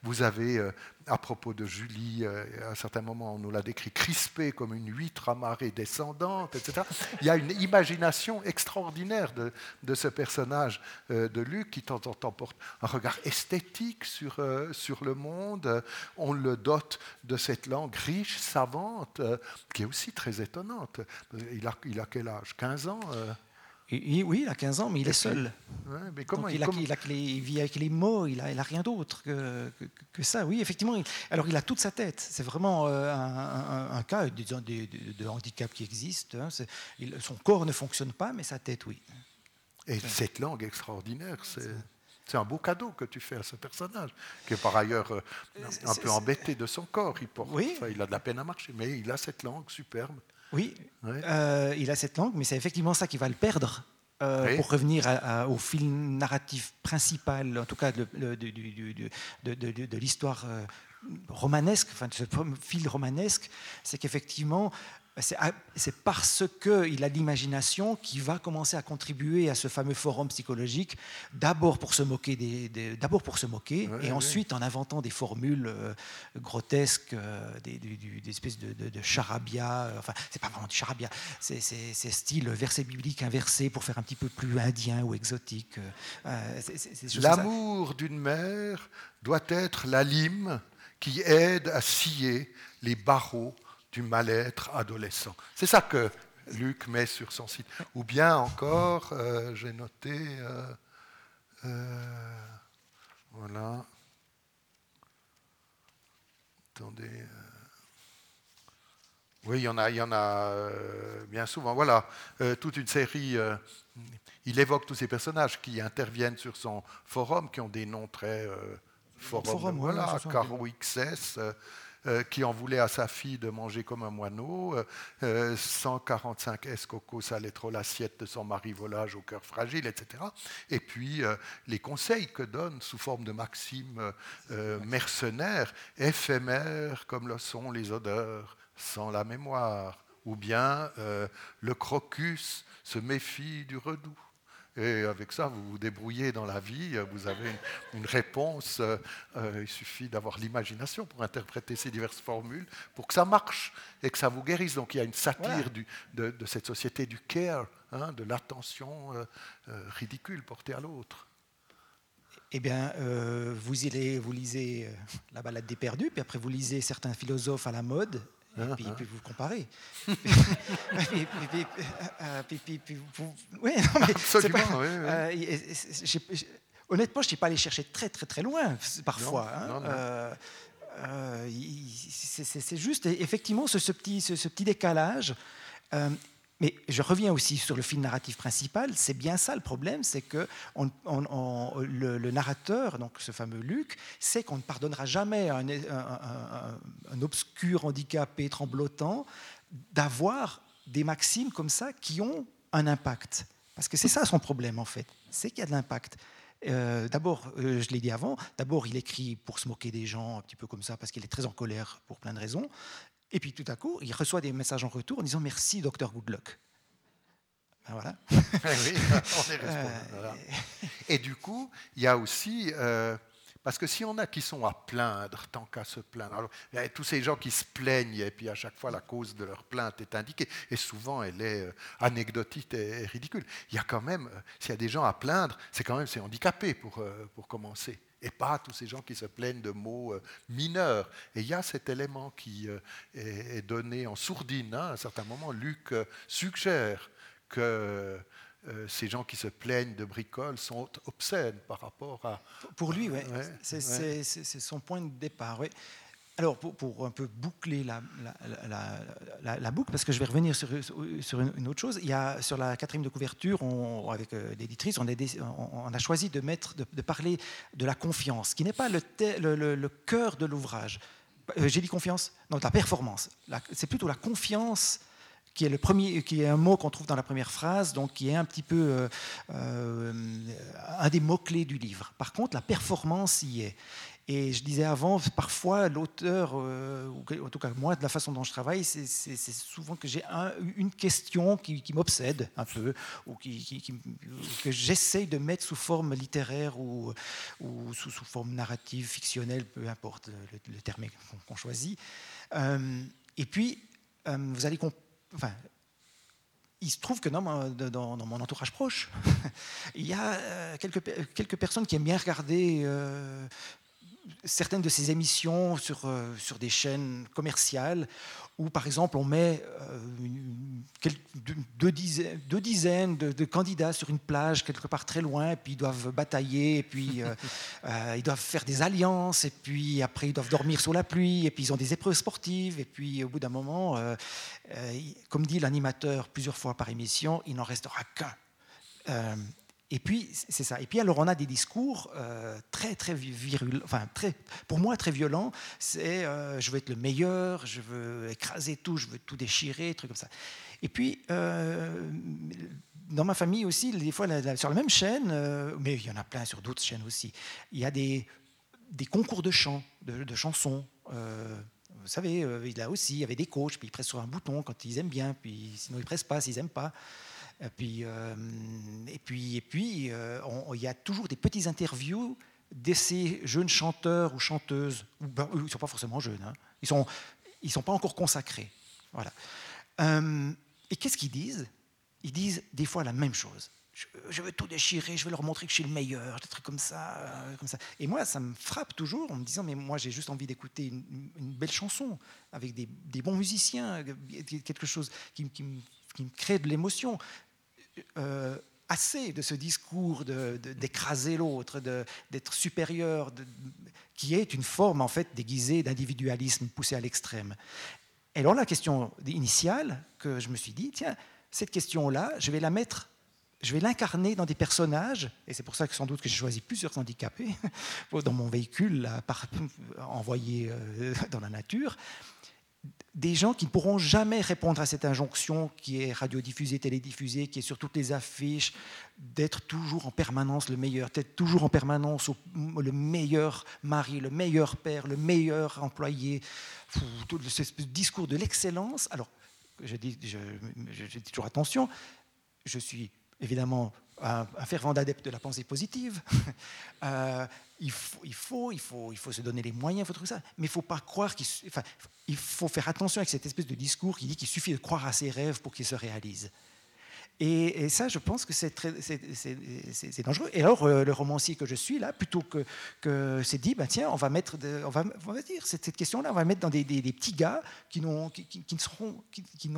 vous avez, à propos de Julie, à un certain moment, on nous l'a décrit crispée comme une huître amarrée descendante, etc. Il y a une imagination extraordinaire de, ce personnage de Luc qui, de temps en temps, porte un regard esthétique sur, sur le monde. On le dote cette langue riche, savante, euh, qui est aussi très étonnante. Il a, il a quel âge? 15 ans euh? Oui, il a 15 ans, mais il est seul. mais comment, il, a, il, a, il, vit avec les mots, il n'a rien d'autre que, que, ça. Oui, effectivement. alors, il a toute sa tête. C'est vraiment euh, un, un, cas de, de, handicap qui existe. Hein. son corps ne fonctionne pas, mais sa tête, oui. Et cette langue extraordinaire, c'est... C'est un beau cadeau que tu fais à ce personnage, qui est par ailleurs euh, un peu embêté de son corps. Il, porte, oui. il a de la peine à marcher, mais il a cette langue superbe. Oui, euh, il a cette langue, mais c'est effectivement ça qui va le perdre. Euh, pour revenir au fil narratif principal, en tout cas de, de l'histoire romanesque, enfin de ce fil romanesque, c'est qu'effectivement, c'est parce qu'il a l'imagination qui va commencer à contribuer à ce fameux forum psychologique, d'abord pour se moquer, des, d'abord pour se moquer, et ensuite en inventant des formules euh, grotesques, euh, des, espèces de, de, charabia, euh, enfin c'est pas vraiment du charabia, c'est, style verset biblique inversé pour faire un petit peu plus indien ou exotique. L'amour d'une mère doit être la lime qui aide à scier les barreaux du mal-être adolescent. C'est ça que Luc met sur son site. Ou bien encore, euh, j'ai noté, euh, euh, voilà, attendez, oui, il y en a, il y en a bien souvent. Voilà, toute une série. il évoque tous ces personnages qui interviennent sur son forum, qui ont des noms très forum, forum voilà, Caro XS. Euh, qui en voulait à sa fille de manger comme un moineau, 145 euh, escocos à trop l'assiette de son mari volage au cœur fragile, etc. Et puis euh, les conseils que donne sous forme de maximes mercenaires, éphémères comme le sont les odeurs sans la mémoire, ou bien le crocus se méfie du redout. Et avec ça, vous vous débrouillez dans la vie, vous avez une, réponse. Euh, il suffit d'avoir l'imagination pour interpréter ces diverses formules pour que ça marche et que ça vous guérisse. Donc il y a une satire du, de, cette société du care, hein, de l'attention euh, euh, ridicule portée à l'autre. Eh bien, vous, vous lisez La balade des perdus, puis après vous lisez certains philosophes à la mode, et puis, puis, vous comparez. oui, Absolument, oui, oui. honnêtement, je ne suis pas allé chercher très très très loin parfois. Hein. Euh, euh, c'est juste effectivement ce, ce, petit, ce, petit décalage. Mais je reviens aussi sur le fil narratif principal. C'est bien ça le problème, c'est que le, narrateur, donc ce fameux Luc, sait qu'on ne pardonnera jamais à un, obscur handicapé tremblotant d'avoir des maximes comme ça qui ont un impact. Parce que c'est ça son problème, en fait. C'est qu'il y a de l'impact. Euh, d'abord, euh, je l'ai dit avant, d'abord il écrit pour se moquer des gens, un petit peu comme ça, parce qu'il est très en colère pour plein de raisons. Et puis tout à coup, il reçoit des messages en retour en disant merci, docteur Goodluck. Ben voilà. oui, on est responsable. Et du coup, il y a aussi parce que si on a qui sont à plaindre, tant qu'à se plaindre, alors, il y a tous ces gens qui se plaignent, et puis à chaque fois la cause de leur plainte est indiquée, et souvent elle est euh, anecdotique et, ridicule. Il y a quand même, euh, s'il y a des gens à plaindre, c'est quand même c'est handicapé pour, euh, pour commencer, et pas tous ces gens qui se plaignent de mots mineurs. Et il y a cet élément qui est, donné en sourdine. Hein. à un certain moment, Luc suggère que euh, ces gens qui se plaignent de bricoles sont obscènes par rapport à... Pour lui, oui. c'est son point de départ. Oui. Alors, pour, un peu boucler la, boucle, parce que je vais revenir sur, une, autre chose, il y a, sur la quatrième de couverture, avec euh, l'éditrice, on, a choisi de, de, parler de la confiance, qui n'est pas le, cœur de l'ouvrage. Euh, j'ai dit confiance Non, la performance. C'est plutôt la confiance qui est, le premier, qui est un mot qu'on trouve dans la première phrase, donc qui est un petit peu euh, un des mots-clés du livre. Par contre, la performance y est. Et je disais avant, parfois, l'auteur, euh, ou en tout cas moi, de la façon dont je travaille, c'est souvent que j'ai une question qui, m'obsède un peu, ou que j'essaye de mettre sous forme littéraire ou, ou sous, forme narrative, fictionnelle, peu importe le, terme qu'on choisit. et puis, vous allez enfin, il se trouve que dans, mon entourage proche, il y a euh, quelques, personnes qui aiment bien regarder euh, certaines de ces émissions sur, euh, sur des chaînes commerciales où, par exemple, on met euh, deux, dizaines, de, candidats sur une plage quelque part très loin, et puis ils doivent batailler, et puis euh, ils doivent faire des alliances, et puis après ils doivent dormir sous la pluie, et puis ils ont des épreuves sportives, et puis au bout d'un moment, comme dit l'animateur plusieurs fois par émission, il n'en restera qu'un. Et puis, c'est ça. Et puis, alors, on a des discours euh, très, très virulents, enfin, très, pour moi, très violents. C'est euh, je veux être le meilleur, je veux écraser tout, je veux tout déchirer, trucs comme ça. Et puis, euh, dans ma famille aussi, des fois, sur la même chaîne, mais il y en a plein sur d'autres chaînes aussi, il y a des, des concours de chant, de, chansons. vous savez, là aussi, il y avait des coachs, puis ils pressent sur un bouton quand ils aiment bien, puis sinon ils pressent pas s'ils n'aiment pas. Et puis, euh, et puis, et puis euh, il y a toujours des petits interviews de ces jeunes chanteurs ou chanteuses. Ben, ils ne sont pas forcément jeunes, hein. ils ne sont, ils sont pas encore consacrés. Voilà. Euh, et qu'est-ce qu'ils disent? Ils disent des fois la même chose. Je, veux tout déchirer, je veux leur montrer que je suis le meilleur, des trucs comme ça, comme ça. Et moi, ça me frappe toujours en me disant, mais moi, j'ai juste envie d'écouter une, belle chanson avec des, bons musiciens, quelque chose qui me crée de l'émotion. Euh, assez de ce discours d'écraser l'autre, d'être supérieur, qui est une forme en fait déguisée d'individualisme poussé à l'extrême. Et alors la question initiale que je me suis dit, tiens, cette question-là, je vais la mettre, je vais l'incarner dans des personnages, et c'est pour ça que sans doute que j'ai choisi plusieurs handicapés dans mon véhicule envoyé euh, dans la nature, des gens qui ne pourront jamais répondre à cette injonction qui est radiodiffusée, télédiffusée, qui est sur toutes les affiches, d'être toujours en permanence le meilleur, d'être toujours en permanence le meilleur mari, le meilleur père, le meilleur employé, tout ce discours de l'excellence. Alors, je dis, toujours attention, je suis évidemment un, fervent adepte de la pensée positive. Euh, il, faut, il, faut, il, faut, se donner les moyens, il faut tout ça. Mais il faut pas croire qu'il faut faire attention avec cette espèce de discours qui dit qu'il suffit de croire à ses rêves pour qu'ils se réalisent. Et, ça, je pense que c'est dangereux. Et alors, euh, le romancier que je suis, là, plutôt que, que s'est dit, bah, tiens, on va mettre, on, va, on va dire, cette, question-là, on va mettre dans des, petits gars qui, qui, qui, ne seront, qui, qui,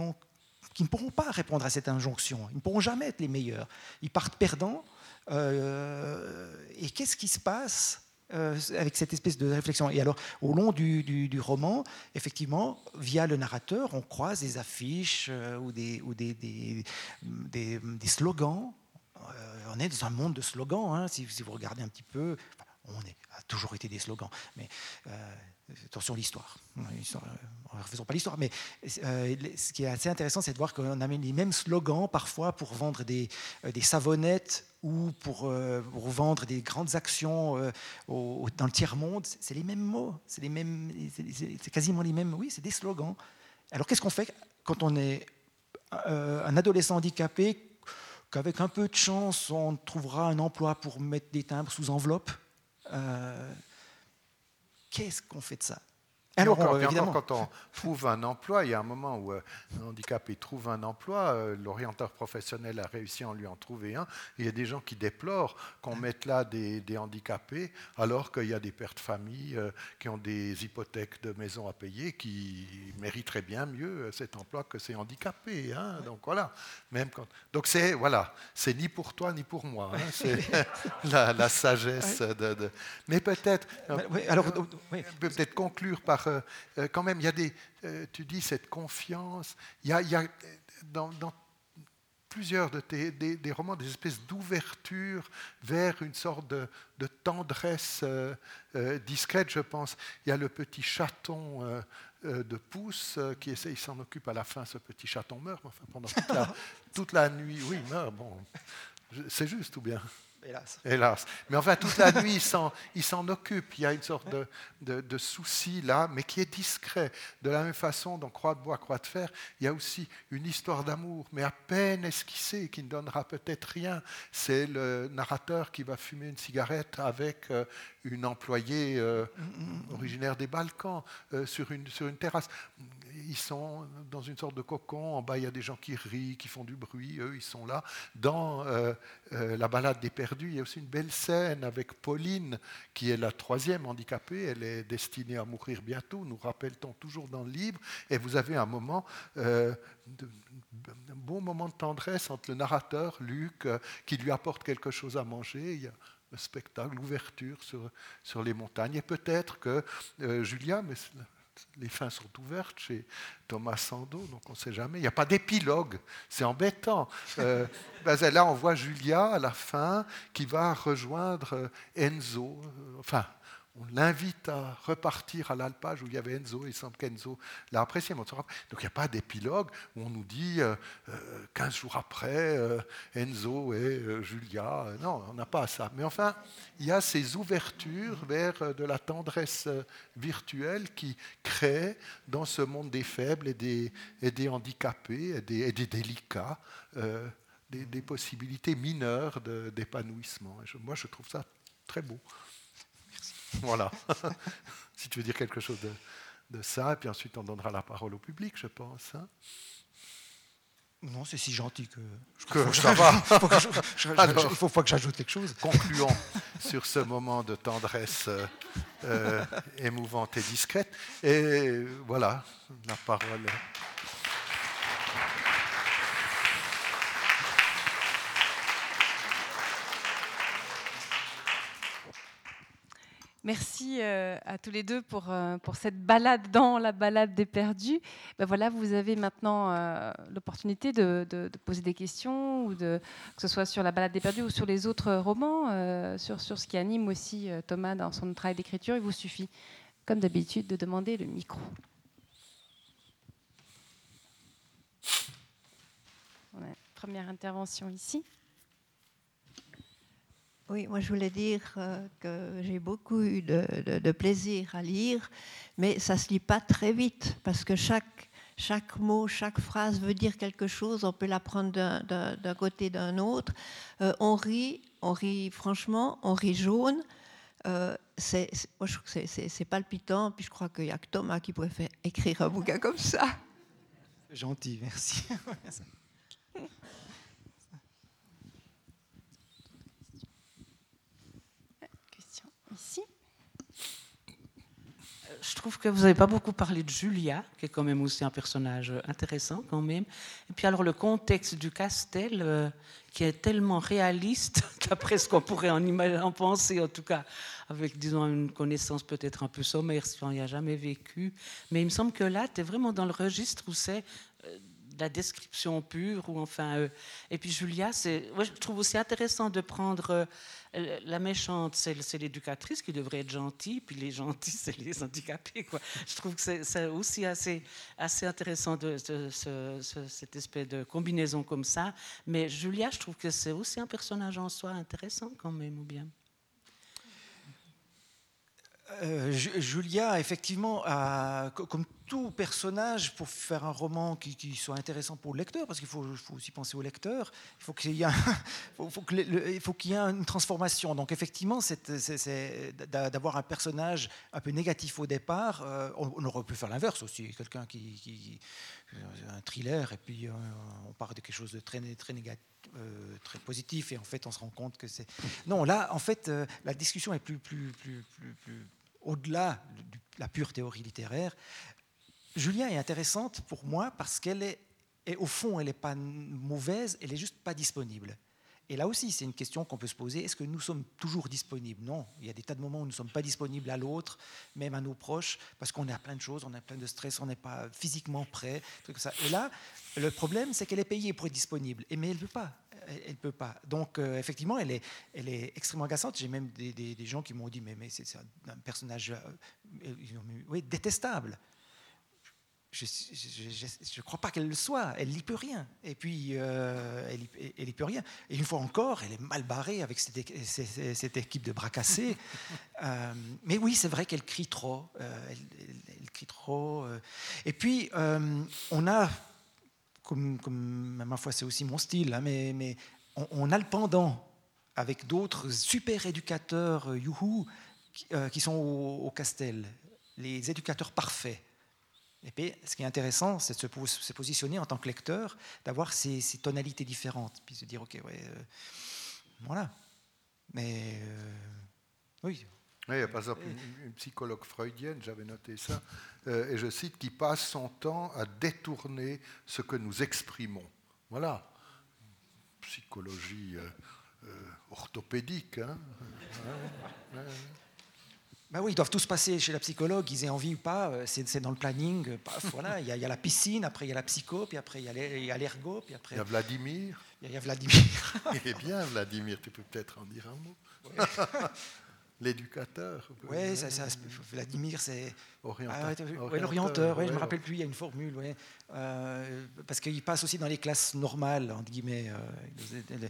qui ne pourront pas répondre à cette injonction. Ils ne pourront jamais être les meilleurs. Ils partent perdants. Euh, et qu'est-ce qui se passe euh, avec cette espèce de réflexion? Et alors, au long du, roman, effectivement, via le narrateur, on croise des affiches euh, ou, des, slogans. on est dans un monde de slogans, hein, si, vous regardez un petit peu. on a toujours été des slogans. Mais attention l'histoire. Ne refaisons pas l'histoire. Mais ce qui est assez intéressant, c'est de voir qu'on amène les mêmes slogans parfois pour vendre des, des savonnettes ou pour, pour, vendre des grandes actions dans le tiers-monde. C'est les mêmes mots. C'est quasiment les mêmes. Oui, c'est des slogans. Alors qu'est-ce qu'on fait quand on est euh, un adolescent handicapé qu'avec un peu de chance, on trouvera un emploi pour mettre des timbres sous enveloppe? Euh, Qu'est-ce qu'on fait de ça? Alors, quand on trouve un emploi, il y a un moment où euh, un handicapé trouve un emploi, euh, l'orienteur professionnel a réussi à en lui en trouver un. il y a des gens qui déplorent qu'on mette là des, handicapés, alors qu'il y a des pères de famille euh, qui ont des hypothèques de maison à payer, qui mériteraient bien mieux cet emploi que ces handicapés. Hein. Donc voilà. Même quand... Donc c'est voilà, c'est ni pour toi ni pour moi. Hein. C'est la, sagesse de, Mais peut-être. alors, peut-être conclure par euh, euh, quand même, il y a des, euh, tu dis cette confiance, il y a, dans, plusieurs de tes des, romans des espèces d'ouverture vers une sorte de, tendresse discrète, je pense. Il y a le petit chaton de pouce qui essaie, il s'en occupe à la fin, ce petit chaton meurt, enfin, pendant toute la, toute la nuit, oui, meurt, bon, c'est juste ou bien? Hélas. Mais enfin, toute la nuit, il s'en occupe. Il y a une sorte de, souci là, mais qui est discret. De la même façon, dans Croix de bois, Croix de fer, il y a aussi une histoire d'amour, mais à peine esquissée, qui ne donnera peut-être rien. C'est le narrateur qui va fumer une cigarette avec euh, une employée euh, originaire des Balkans euh, sur, une, sur une terrasse. Ils sont dans une sorte de cocon. En bas, il y a des gens qui rient, qui font du bruit. Eux, ils sont là. Dans la balade des perdus, il y a aussi une belle scène avec Pauline, qui est la troisième handicapée. Elle est destinée à mourir bientôt, nous rappelle-t-on toujours dans le livre. Et vous avez un moment, un bon moment de tendresse entre le narrateur, Luc, qui lui apporte quelque chose à manger. Il y a spectacle, l'ouverture sur, sur les montagnes. Et peut-être que euh, Julia, mais les fins sont ouvertes chez Thomas Sando, donc on ne sait jamais. Il n'y a pas d'épilogue, c'est embêtant. Euh, ben, là, on voit Julia à la fin qui va rejoindre euh, Enzo, enfin, on l'invite à repartir à l'alpage où il y avait Enzo, il semble qu'Enzo l'a apprécié. Donc il n'y a pas d'épilogue où on nous dit 15 euh, euh, jours après, euh, Enzo et Julia. Non, on n'a pas ça. Mais enfin, il y a ces ouvertures vers de la tendresse virtuelle qui créent dans ce monde des faibles et des, et handicapés et des, et des délicats des, des, possibilités mineures d'épanouissement. Moi, je trouve ça très beau. Voilà. si tu veux dire quelque chose de, ça, et puis ensuite on donnera la parole au public, je pense. Hein. non, c'est si gentil que. que ça va. Il faut pas que j'ajoute quelque chose. Concluons sur ce moment de tendresse euh, euh, émouvante et discrète. Et voilà, la parole. Merci euh, à tous les deux pour, euh, pour cette balade dans la balade des perdus. Ben voilà, vous avez maintenant euh, l'opportunité de, poser des questions, ou de, que ce soit sur la balade des perdus ou sur les autres romans, sur, sur ce qui anime aussi Thomas dans son travail d'écriture. Il vous suffit, comme d'habitude, de demander le micro. première intervention ici. Oui, moi je voulais dire euh, que j'ai beaucoup eu de, plaisir à lire, mais ça se lit pas très vite parce que chaque, chaque mot, chaque phrase veut dire quelque chose. On peut l'apprendre d'un côté, d'un autre. Euh, on rit, on rit franchement, on rit jaune. Euh, c'est, moi je trouve que c'est, palpitant. Puis je crois qu'il n'y a que Thomas qui pourrait faire écrire un bouquin comme ça. Gentil, merci. je trouve que vous n'avez pas beaucoup parlé de Julia, qui est quand même aussi un personnage intéressant quand même. Et puis alors le contexte du Castel, euh, qui est tellement réaliste qu'après ce qu'on pourrait en, en, penser, en tout cas avec disons une connaissance peut-être un peu sommaire si on n'y a jamais vécu. Mais il me semble que là, tu es vraiment dans le registre où c'est euh, la description pure. Ou enfin, euh, et puis Julia, c'est, je trouve aussi intéressant de prendre euh, la méchante, c'est, l'éducatrice qui devrait être gentille, puis les gentils, c'est les handicapés. Quoi. Je trouve que c'est, aussi assez, assez intéressant de, cette espèce de combinaison comme ça. Mais Julia, je trouve que c'est aussi un personnage en soi intéressant quand même, ou bien? Euh, Julia, effectivement, comme tout personnage, pour faire un roman qui, soit intéressant pour le lecteur, parce qu'il faut, aussi penser au lecteur, il faut qu'il y, ait une transformation. Donc effectivement, d'avoir un personnage un peu négatif au départ. Euh, on, aurait pu faire l'inverse aussi, quelqu'un qui, un thriller, et puis euh, on part de quelque chose de très, très négatif. très positif et en fait on se rend compte que c'est non là en fait la discussion est plus plus plus plus, plus au-delà de la pure théorie littéraire, Julien est intéressante pour moi parce qu'elle est, et au fond, elle n'est pas mauvaise, elle est juste pas disponible. Et là aussi, c'est une question qu'on peut se poser. Est-ce que nous sommes toujours disponibles? Non. Il y a des tas de moments où nous ne sommes pas disponibles à l'autre, même à nos proches, parce qu'on est à plein de choses, on a plein de stress, on n'est pas physiquement prêt. ça. Et là, le problème, c'est qu'elle est payée pour être disponible. Mais elle ne veut pas elle peut pas. Donc, euh, effectivement, elle est, elle est extrêmement agaçante. J'ai même des, gens qui m'ont dit, mais, mais c'est un, personnage euh, oui, détestable. Je ne crois pas qu'elle le soit. Elle n'y peut rien. Et puis, euh, elle n'y peut rien. Et une fois encore, elle est mal barrée avec cette, équipe de bras cassés. mais oui, c'est vrai qu'elle crie trop. Elle, elle, crie trop. Et puis, on a comme, ma foi c'est aussi mon style, hein, mais, mais on, a le pendant avec d'autres super éducateurs euh, youhou qui, euh, qui sont au, Castel, les éducateurs parfaits. Et puis, ce qui est intéressant, c'est de se, positionner en tant que lecteur, d'avoir ces, tonalités différentes, puis se dire, ok, ouais, euh, voilà. Mais oui, oui, il y a par exemple une, psychologue freudienne, j'avais noté ça, euh, et je cite, qui passe son temps à détourner ce que nous exprimons. Voilà. Psychologie euh, euh, orthopédique. Hein. Ben oui, ils doivent tous passer chez la psychologue, ils aient envie ou pas, c'est dans le planning. voilà, il y, a, la piscine, après il y a la psycho, puis après il y a l'ergo, puis après. Il y a Vladimir. Il y a Vladimir. Eh bien, Vladimir, tu peux peut-être en dire un mot. l'éducateur. Oui, ça, ça, Vladimir, c'est. Orientateur. Ah, l'orienteur, ouais, je ne me rappelle plus, il y a une formule. Ouais. Euh, parce qu'il passe aussi dans les classes normales, entre guillemets. Euh,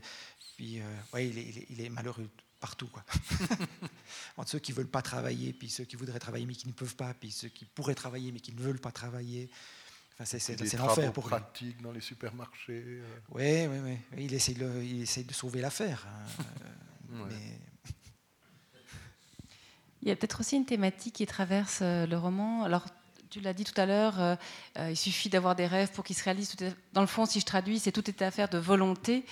puis, euh, ouais, il est, il, est, malheureux partout. Quoi. Entre ceux qui ne veulent pas travailler, puis ceux qui voudraient travailler mais qui ne peuvent pas, puis ceux qui pourraient travailler mais qui ne veulent pas travailler. Enfin, c'est l'enfer pour lui. dans les supermarchés. Oui, oui, oui. Il essaie de, il essaie de sauver l'affaire. Hein. mais il y a peut-être aussi une thématique qui traverse euh, le roman. Alors, tu l'as dit tout à l'heure, euh, euh, il suffit d'avoir des rêves pour qu'ils se réalisent. Dans le fond, si je traduis, c'est tout est affaire de volonté.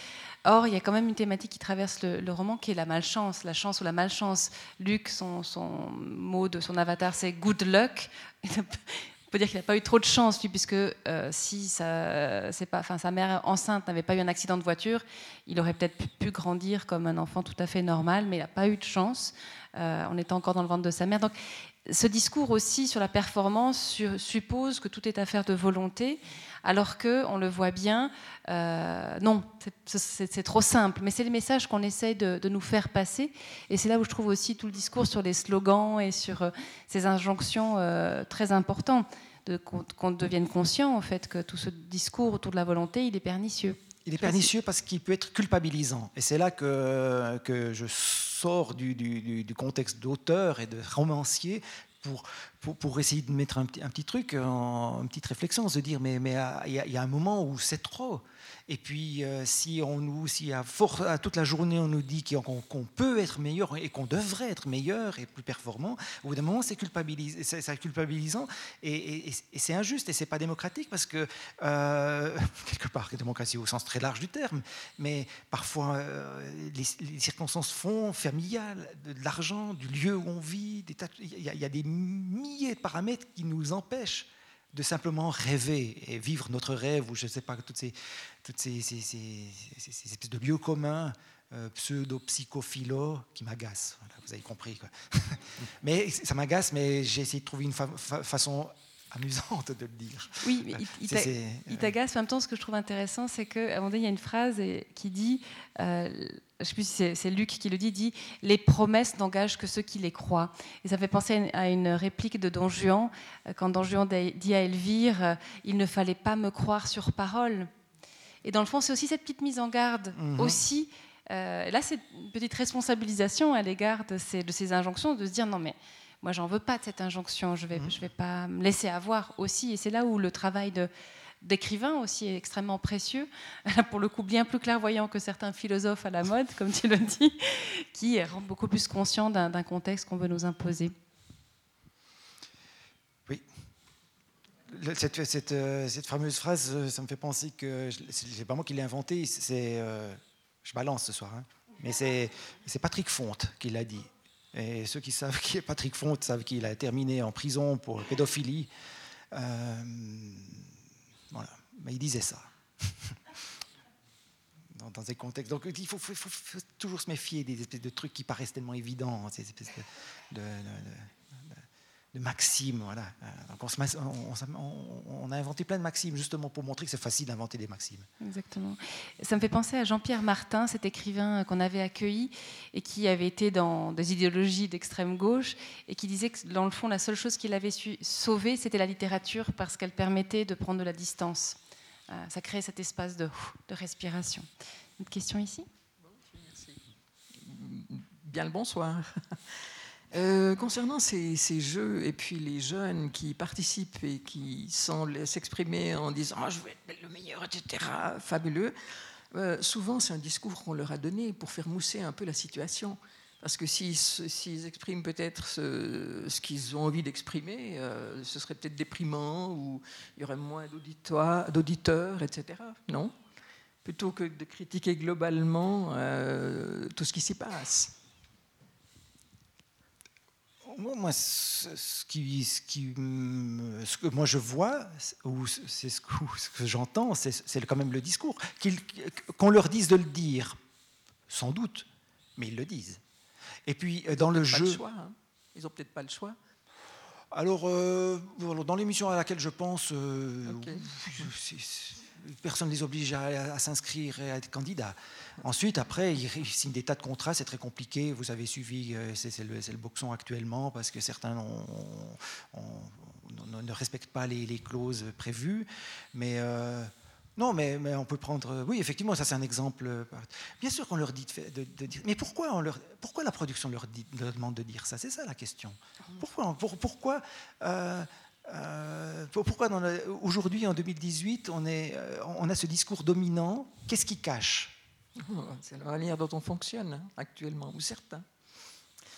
Or, il y a quand même une thématique qui traverse le, roman, qui est la malchance, la chance ou la malchance. Luc, son, son mot de son avatar, c'est good luck. On peut dire qu'il n'a pas eu trop de chance, puisque si sa, pas, sa mère enceinte n'avait pas eu un accident de voiture, il aurait peut-être pu grandir comme un enfant tout à fait normal, mais il n'a pas eu de chance. Euh, on était encore dans le ventre de sa mère. Donc, ce discours aussi sur la performance suppose que tout est affaire de volonté, alors que on le voit bien, euh, non, c'est trop simple. Mais c'est le message qu'on essaye de, nous faire passer, et c'est là où je trouve aussi tout le discours sur les slogans et sur euh, ces injonctions très importantes, qu'on devienne conscient en fait que tout ce discours autour de la volonté, il est pernicieux. Il est pernicieux parce qu'il peut être culpabilisant. Et c'est là que, que je sors du, du, contexte d'auteur et de romancier pour, pour, pour, essayer de mettre un petit, truc, en, une petite réflexion, se dire mais il mais, y, a un moment où c'est trop. Et puis, euh, si on nous, si à, toute la journée on nous dit qu'on peut être meilleur et qu'on devrait être meilleur et plus performant, au bout d'un moment, c'est culpabilisant et, c'est injuste et c'est pas démocratique parce que euh, quelque part, démocratie au sens très large du terme, mais parfois euh, les, circonstances font familiales, de, l'argent, du lieu où on vit, il y, a des milliers de paramètres qui nous empêchent de simplement rêver et vivre notre rêve, ou je ne sais pas, toutes ces, toutes ces, ces, espèces de lieux communs euh, pseudo-psychophilo qui m'agacent. vous avez compris. Quoi. mais ça m'agace, mais j'ai essayé de trouver une façon amusante de le dire. Oui, mais Itagas, en même temps, ce que je trouve intéressant, c'est qu'à un moment donné, il y a une phrase qui dit, euh, je ne sais plus si c'est Luc qui le dit, dit « Les promesses n'engagent que ceux qui les croient ». Et ça fait penser à une réplique de Don Juan, euh, quand Don Juan dit à Elvire euh, Il ne fallait pas me croire sur parole ». Et dans le fond, c'est aussi cette petite mise en garde, mhm. aussi. là, c'est une petite responsabilisation à l'égard de ces, de ces injonctions, de se dire « Non, mais moi, j'en veux pas de cette injonction. Je vais, mhm. je vais pas me laisser avoir aussi. Et c'est là où le travail de d'écrivain aussi extrêmement précieux, pour le coup bien plus clairvoyant que certains philosophes à la mode, comme tu le dis, qui rend beaucoup plus conscient d'un contexte qu'on veut nous imposer. Oui. Cette, cette, euh, cette, fameuse phrase, euh, ça me fait penser que c'est pas moi qui l'ai inventée, c'est, euh, je balance ce soir, hein, mais c'est Patrick Fonte qui l'a dit. Et ceux qui savent qui est Patrick Font savent qu'il a terminé en prison pour pédophilie. Voilà. Mais il disait ça. dans, ces contextes. Donc il faut, toujours se méfier des espèces de trucs qui paraissent tellement évidents, ces espèces de maximes. Voilà. Euh, on, a inventé plein de maximes justement pour montrer que c'est facile d'inventer des maximes. Exactement. Ça me fait penser à Jean-Pierre Martin, cet écrivain qu'on avait accueilli et qui avait été dans des idéologies d'extrême gauche et qui disait que dans le fond, la seule chose qu'il avait su sauver, c'était la littérature parce qu'elle permettait de prendre de la distance. Euh, ça crée cet espace de, de respiration. Une question ici? Bien le bonsoir. Euh, concernant ces, jeux et puis les jeunes qui participent et qui s'exprimer en disant ah, je vais être le meilleur, etc., fabuleux, euh, souvent c'est un discours qu'on leur a donné pour faire mousser un peu la situation. Parce que s'ils expriment peut-être ce, qu'ils ont envie d'exprimer, euh, ce serait peut-être déprimant ou il y aurait moins d'auditeurs, etc. Non? Plutôt que de critiquer globalement tout ce qui s'y passe moi, ce, qui, ce, qui, ce, que moi je vois, ou c'est ce que, j'entends, c'est quand même le discours. Qu'on leur dise de le dire, sans doute, mais ils le disent. Et puis euh, dans le jeu. Le choix, hein. Ils n'ont peut-être pas le choix. Alors, euh, dans l'émission à laquelle je pense, euh, personne ne les oblige à, s'inscrire et à être candidat. Ensuite, après, ils signent des tas de contrats, c'est très compliqué. Vous avez suivi, euh, c'est le, boxon actuellement, parce que certains ne respectent pas les, clauses prévues. Mais euh, non, mais, on peut prendre. Oui, effectivement, ça c'est un exemple. Bien sûr qu'on leur dit de, dire. Mais pourquoi, on leur, pourquoi la production leur, dit, demande de dire ça? C'est ça la question. Pourquoi, pourquoi euh, euh, pourquoi aujourd'hui, en 2018, on, est, euh, on, a ce discours dominant? Qu'est-ce qui cache? Oh, C'est la manière dont on fonctionne hein, actuellement, ou certains.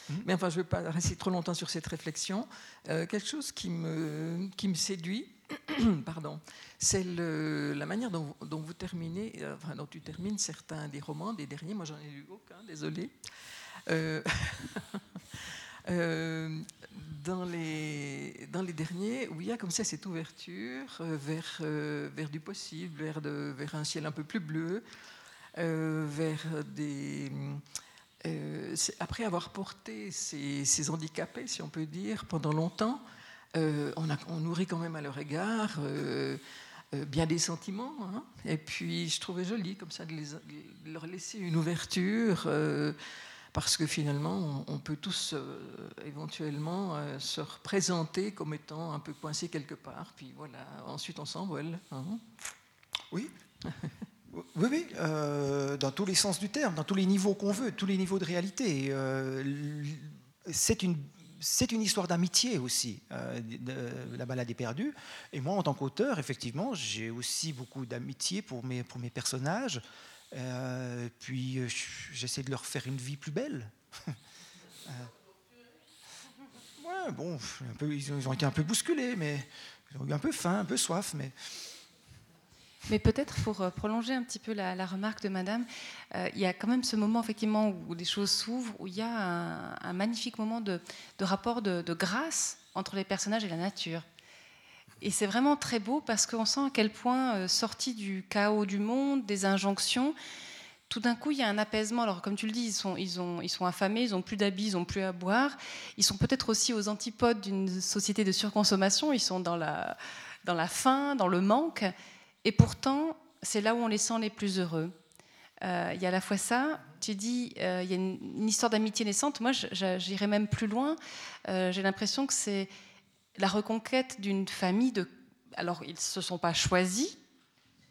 Hmm? Mais enfin, je ne vais pas rester trop longtemps sur cette réflexion. Euh, quelque chose qui me, qui me séduit, pardon, c'est la manière dont, vous terminez, enfin, dont tu termines certains des romans, des derniers. Moi, j'en ai lu aucun, désolé. dans les, dans les derniers, où il y a comme ça cette ouverture euh, vers, euh, vers du possible, vers, vers un ciel un peu plus bleu, euh, vers des... après avoir porté ces, ces, handicapés, si on peut dire, pendant longtemps, on, a, on, nourrit quand même à leur égard bien des sentiments. Hein. et puis je trouvais joli comme ça de, les, de leur laisser une ouverture parce que finalement, on, peut tous euh, éventuellement euh, se représenter comme étant un peu coincé quelque part, puis voilà, ensuite on s'envole. Hein. oui. Oui, oui, euh, dans tous les sens du terme, dans tous les niveaux qu'on veut, tous les niveaux de réalité. c'est une c'est une histoire d'amitié aussi, de, La balade est perdue. Et moi, en tant qu'auteur, effectivement, j'ai aussi beaucoup d'amitié pour mes, pour mes personnages. Euh, puis euh, j'essaie de leur faire une vie plus belle. euh, bon, ils, ont, été un peu bousculés, mais ils ont eu un peu faim, un peu soif, mais. Mais peut-être pour prolonger un petit peu la, remarque de Madame, il y a quand même ce moment effectivement où les choses s'ouvrent, où il y a un, magnifique moment de, rapport de, grâce entre les personnages et la nature. Et c'est vraiment très beau parce qu'on sent à quel point, euh, sorti du chaos du monde, des injonctions, tout d'un coup, il y a un apaisement. Alors, comme tu le dis, ils sont, affamés, ils n'ont plus d'habits, ils n'ont plus à boire. Ils sont peut-être aussi aux antipodes d'une société de surconsommation. Ils sont dans la, dans faim, dans le manque. Et pourtant, c'est là où on les sent les plus heureux. Euh, il y a à la fois ça, tu dis, euh, il y a une, histoire d'amitié naissante. Moi, j'irais même plus loin. J'ai l'impression que c'est la reconquête d'une famille de. Alors, ils ne se sont pas choisis,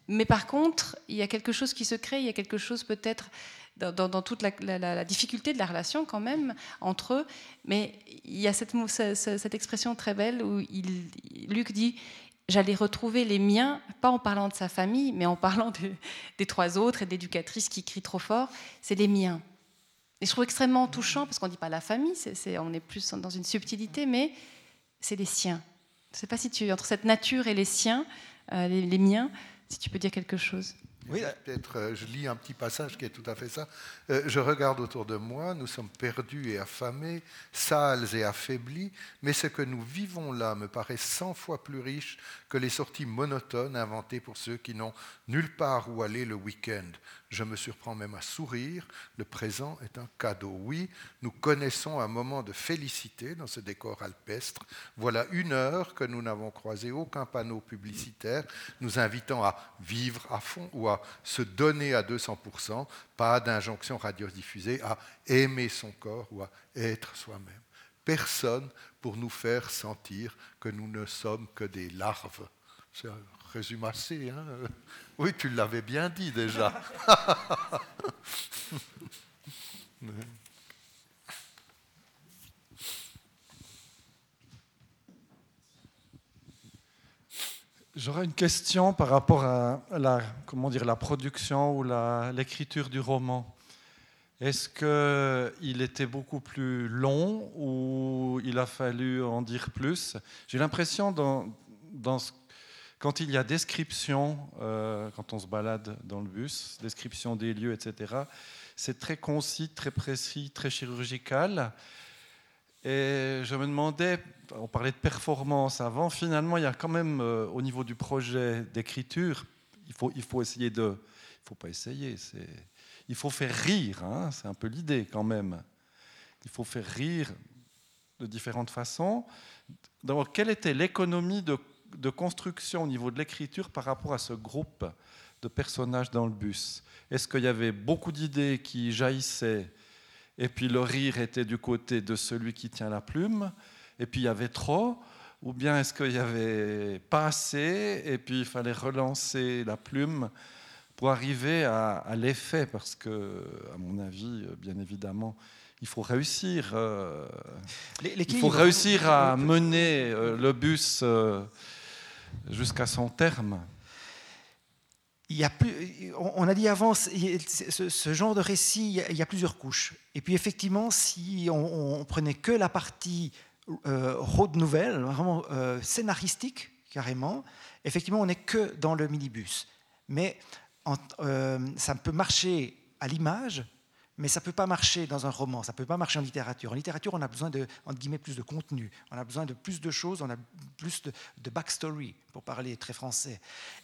mais par contre, il y a quelque chose qui se crée, il y a quelque chose peut-être dans, toute la, difficulté de la relation quand même entre eux. Mais il y a cette, expression très belle où il, Luc dit j'allais retrouver les miens, pas en parlant de sa famille, mais en parlant des trois autres et d'éducatrices qui crient trop fort, c'est les miens. Et je trouve extrêmement touchant, parce qu'on ne dit pas la famille, on est plus dans une subtilité, mais c'est les siens. Je ne sais pas si tu, entre cette nature et les siens, euh, les miens, si tu peux dire quelque chose. Oui, peut-être, euh, je lis un petit passage qui est tout à fait ça. Euh, je regarde autour de moi, nous sommes perdus et affamés, sales et affaiblis, mais ce que nous vivons là me paraît cent fois plus riche que les sorties monotones inventées pour ceux qui n'ont nulle part où aller le week-end. Je me surprends même à sourire. Le présent est un cadeau. Oui, nous connaissons un moment de félicité dans ce décor alpestre. Voilà une heure que nous n'avons croisé aucun panneau publicitaire nous invitant à vivre à fond ou à se donner à 200%, pas d'injonction radiodiffusée à aimer son corps ou à être soi-même. Personne pour nous faire sentir que nous ne sommes que des larves. Un résumé assez. Hein oui, tu l'avais bien dit déjà. J'aurais une question par rapport à la, comment dire, la production ou l'écriture du roman. Est-ce qu'il était beaucoup plus long ou il a fallu en dire plus? J'ai l'impression, dans, dans quand il y a description, euh, quand on se balade dans le bus, description des lieux, etc., c'est très concis, très précis, très chirurgical. Et je me demandais, on parlait de performance avant, finalement, il y a quand même, euh, au niveau du projet d'écriture, il faut, il faut essayer de. Il ne faut pas essayer, c'est, il faut faire rire, hein, c'est un peu l'idée quand même. Il faut faire rire de différentes façons. Donc, quelle était l'économie de, de construction au niveau de l'écriture par rapport à ce groupe de personnages dans le bus Est-ce qu'il y avait beaucoup d'idées qui jaillissaient et puis le rire était du côté de celui qui tient la plume, et puis il y avait trop, ou bien est-ce qu'il n'y avait pas assez, et puis il fallait relancer la plume pour arriver à, l'effet, parce que, à mon avis, bien évidemment, il faut réussir. Euh, il faut réussir à mener euh, le bus euh, jusqu'à son terme on a dit avant, ce, genre de récit, il y a plusieurs couches. Et puis effectivement, si on, prenait que la partie euh, road nouvelle, vraiment euh, scénaristique carrément, effectivement, on n'est que dans le minibus. Mais euh, ça peut marcher à l'image, mais ça ne peut pas marcher dans un roman, ça ne peut pas marcher en littérature. En littérature, on a besoin de, entre guillemets, plus de contenu, on a besoin de plus de choses, on a plus de, backstory, pour parler très français.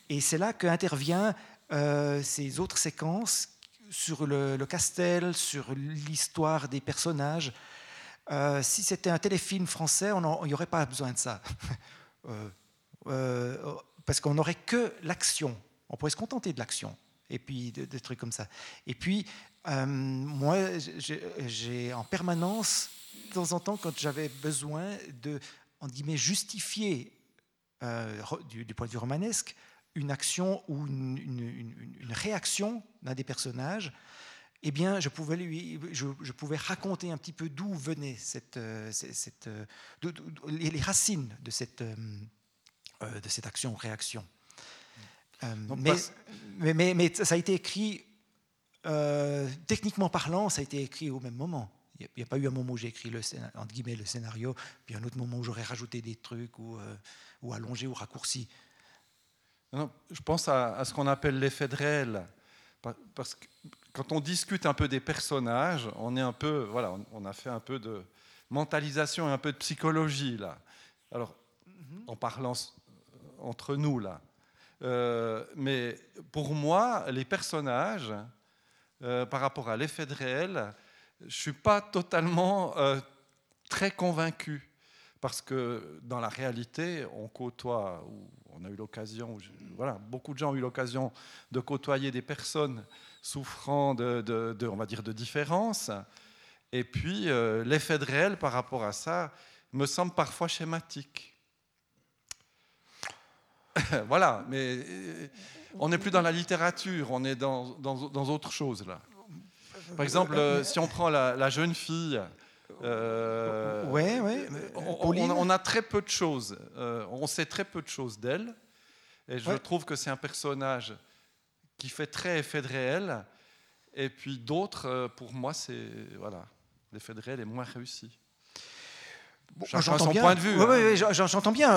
Et c'est là qu'interviennent euh, ces autres séquences sur le, castel, sur l'histoire des personnages. Euh, si c'était un téléfilm français, on n'y aurait pas besoin de ça. Euh, parce qu'on n'aurait que l'action. On pourrait se contenter de l'action et puis des trucs comme ça. Et puis, euh, moi, j'ai en permanence, de temps en temps, quand j'avais besoin de, en guillemets, justifier euh, du, point de vue romanesque une action ou une, réaction d'un des personnages, eh bien, je pouvais, lui, je, pouvais raconter un petit peu d'où venaient cette, euh, cette, les, racines de cette, de cette action-réaction. mais, mais, mais, ça a été écrit euh, techniquement parlant, ça a été écrit au même moment. Il n'y a, pas eu un moment où j'ai écrit le, entre guillemets, le scénario, puis un autre moment où j'aurais rajouté des trucs ou, euh, ou allongé ou raccourci. je pense à, ce qu'on appelle l'effet de réel. Parce que quand on discute un peu des personnages, on est un peu, voilà, on, a fait un peu de mentalisation et un peu de psychologie là. Alors, mhm. en parlant entre nous là. Euh, mais pour moi, les personnages, euh, par rapport à l'effet de réel, je ne suis pas totalement euh, très convaincu. Parce que dans la réalité, on côtoie, on a eu l'occasion, voilà, beaucoup de gens ont eu l'occasion de côtoyer des personnes souffrant de, on va dire, de différences. Et puis, euh, l'effet de réel par rapport à ça me semble parfois schématique. voilà, mais on n'est plus dans la littérature, on est dans, dans, autre chose là. Par exemple, euh, si on prend la, jeune fille, euh, ouais, ouais. On, a très peu de choses, on sait très peu de choses d'elle, et je trouve que c'est un personnage qui fait très effet de réel, et puis d'autres, pour moi, c'est voilà, l'effet de réel est moins réussi. Chacun son point de vue. Oui, hein. j'entends bien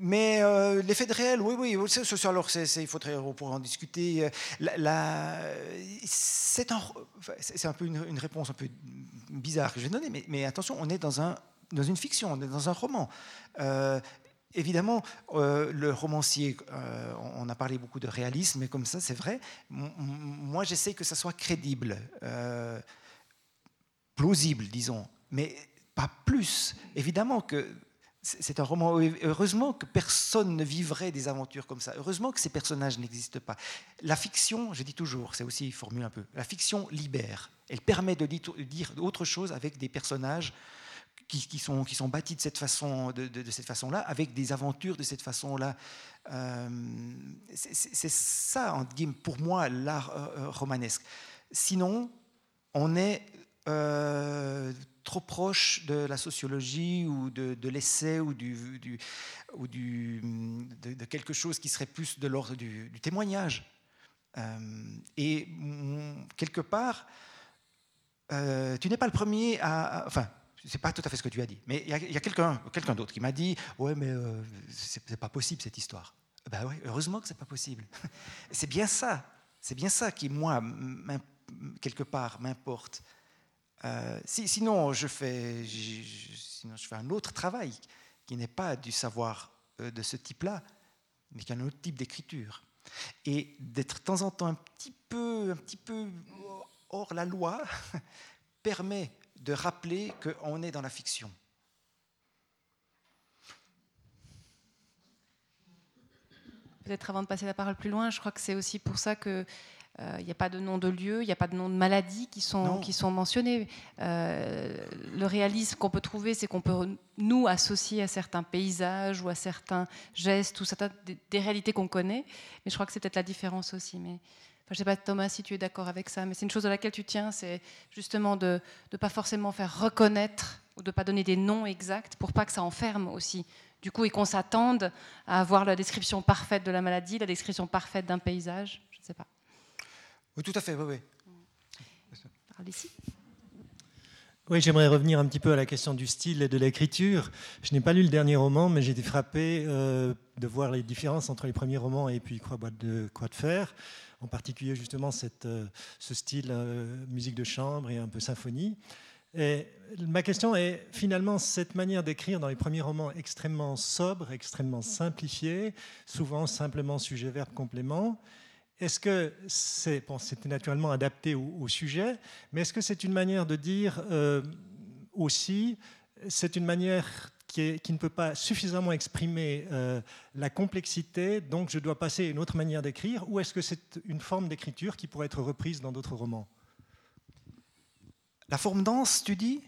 mais euh, l'effet de réel, oui, oui, alors il faudrait, pourrait en discuter. c'est un, peu une, réponse un peu bizarre que je vais donner, mais, attention, on est dans, un, dans une fiction, on est dans un roman. Euh, évidemment, euh, le romancier, on a parlé beaucoup de réalisme, mais comme ça, c'est vrai. Moi, j'essaie que ça soit crédible, plausible, disons, mais pas plus. Évidemment que c'est un roman. Heureusement que personne ne vivrait des aventures comme ça. Heureusement que ces personnages n'existent pas. La fiction, je dis toujours, c'est aussi formule un peu. La fiction libère. Elle permet de dire autre chose avec des personnages qui, sont, qui sont bâtis de cette façon, de, cette façon-là, avec des aventures de cette façon-là. C'est ça, pour moi, l'art romanesque. Sinon, on est trop proche de la sociologie ou de, l'essai ou, du, ou du, de, quelque chose qui serait plus de l'ordre du, témoignage. Euh, et quelque part, euh, tu n'es pas le premier à, enfin, c'est pas tout à fait ce que tu as dit, mais il y a, quelqu'un, d'autre qui m'a dit, ouais, mais euh, c'est pas possible cette histoire. Ben ouais, heureusement que c'est pas possible. c'est bien ça, c'est bien ça qui moi, quelque part, m'importe. Euh, sinon, je fais, un autre travail qui n'est pas du savoir euh, de ce type-là, mais qui est un autre type d'écriture. Et d'être de temps en temps un petit peu, un petit peu hors la loi permet de rappeler qu'on est dans la fiction. Peut-être avant de passer la parole plus loin, je crois que c'est aussi pour ça que il euh, n'y a pas de nom de lieu, il n'y a pas de nom de maladie qui sont, qui sont mentionnés. Euh, le réalisme qu'on peut trouver, c'est qu'on peut nous associer à certains paysages ou à certains gestes ou certaines des, réalités qu'on connaît. Mais je crois que c'est peut-être la différence aussi. Mais je ne sais pas, Thomas, si tu es d'accord avec ça, mais c'est une chose à laquelle tu tiens, c'est justement de ne pas forcément faire reconnaître ou de ne pas donner des noms exacts pour pas que ça enferme aussi. Du coup, et qu'on s'attende à avoir la description parfaite de la maladie, la description parfaite d'un paysage. Je ne sais pas. Oui, tout à fait, oui, oui. ici. Oui, j'aimerais revenir un petit peu à la question du style et de l'écriture. Je n'ai pas lu le dernier roman, mais j'ai été frappé euh, de voir les différences entre les premiers romans et puis Quoi de, quoi de faire, en particulier justement cette, euh, ce style euh, musique de chambre et un peu symphonie. Et ma question est finalement cette manière d'écrire dans les premiers romans extrêmement sobre, extrêmement simplifiée, souvent simplement sujet-verbe complément. Est-ce que c'est, bon, c'était naturellement adapté au, sujet, mais est-ce que c'est une manière de dire euh, aussi, c'est une manière qui, ne peut pas suffisamment exprimer euh, la complexité, donc je dois passer à une autre manière d'écrire, ou est-ce que c'est une forme d'écriture qui pourrait être reprise dans d'autres romans? La forme dense, tu dis?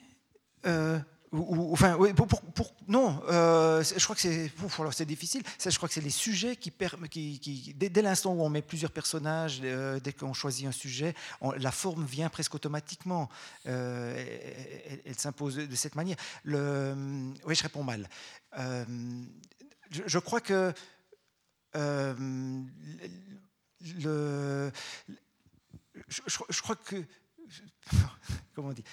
Euh, non, euh, je crois que c'est, difficile. je crois que c'est les sujets qui, qui, dès, l'instant où on met plusieurs personnages, euh, dès qu'on choisit un sujet, la forme vient presque automatiquement. Euh, elle, s'impose de, cette manière. Oui, je réponds mal. Je, crois que le, je, crois que comment on dit?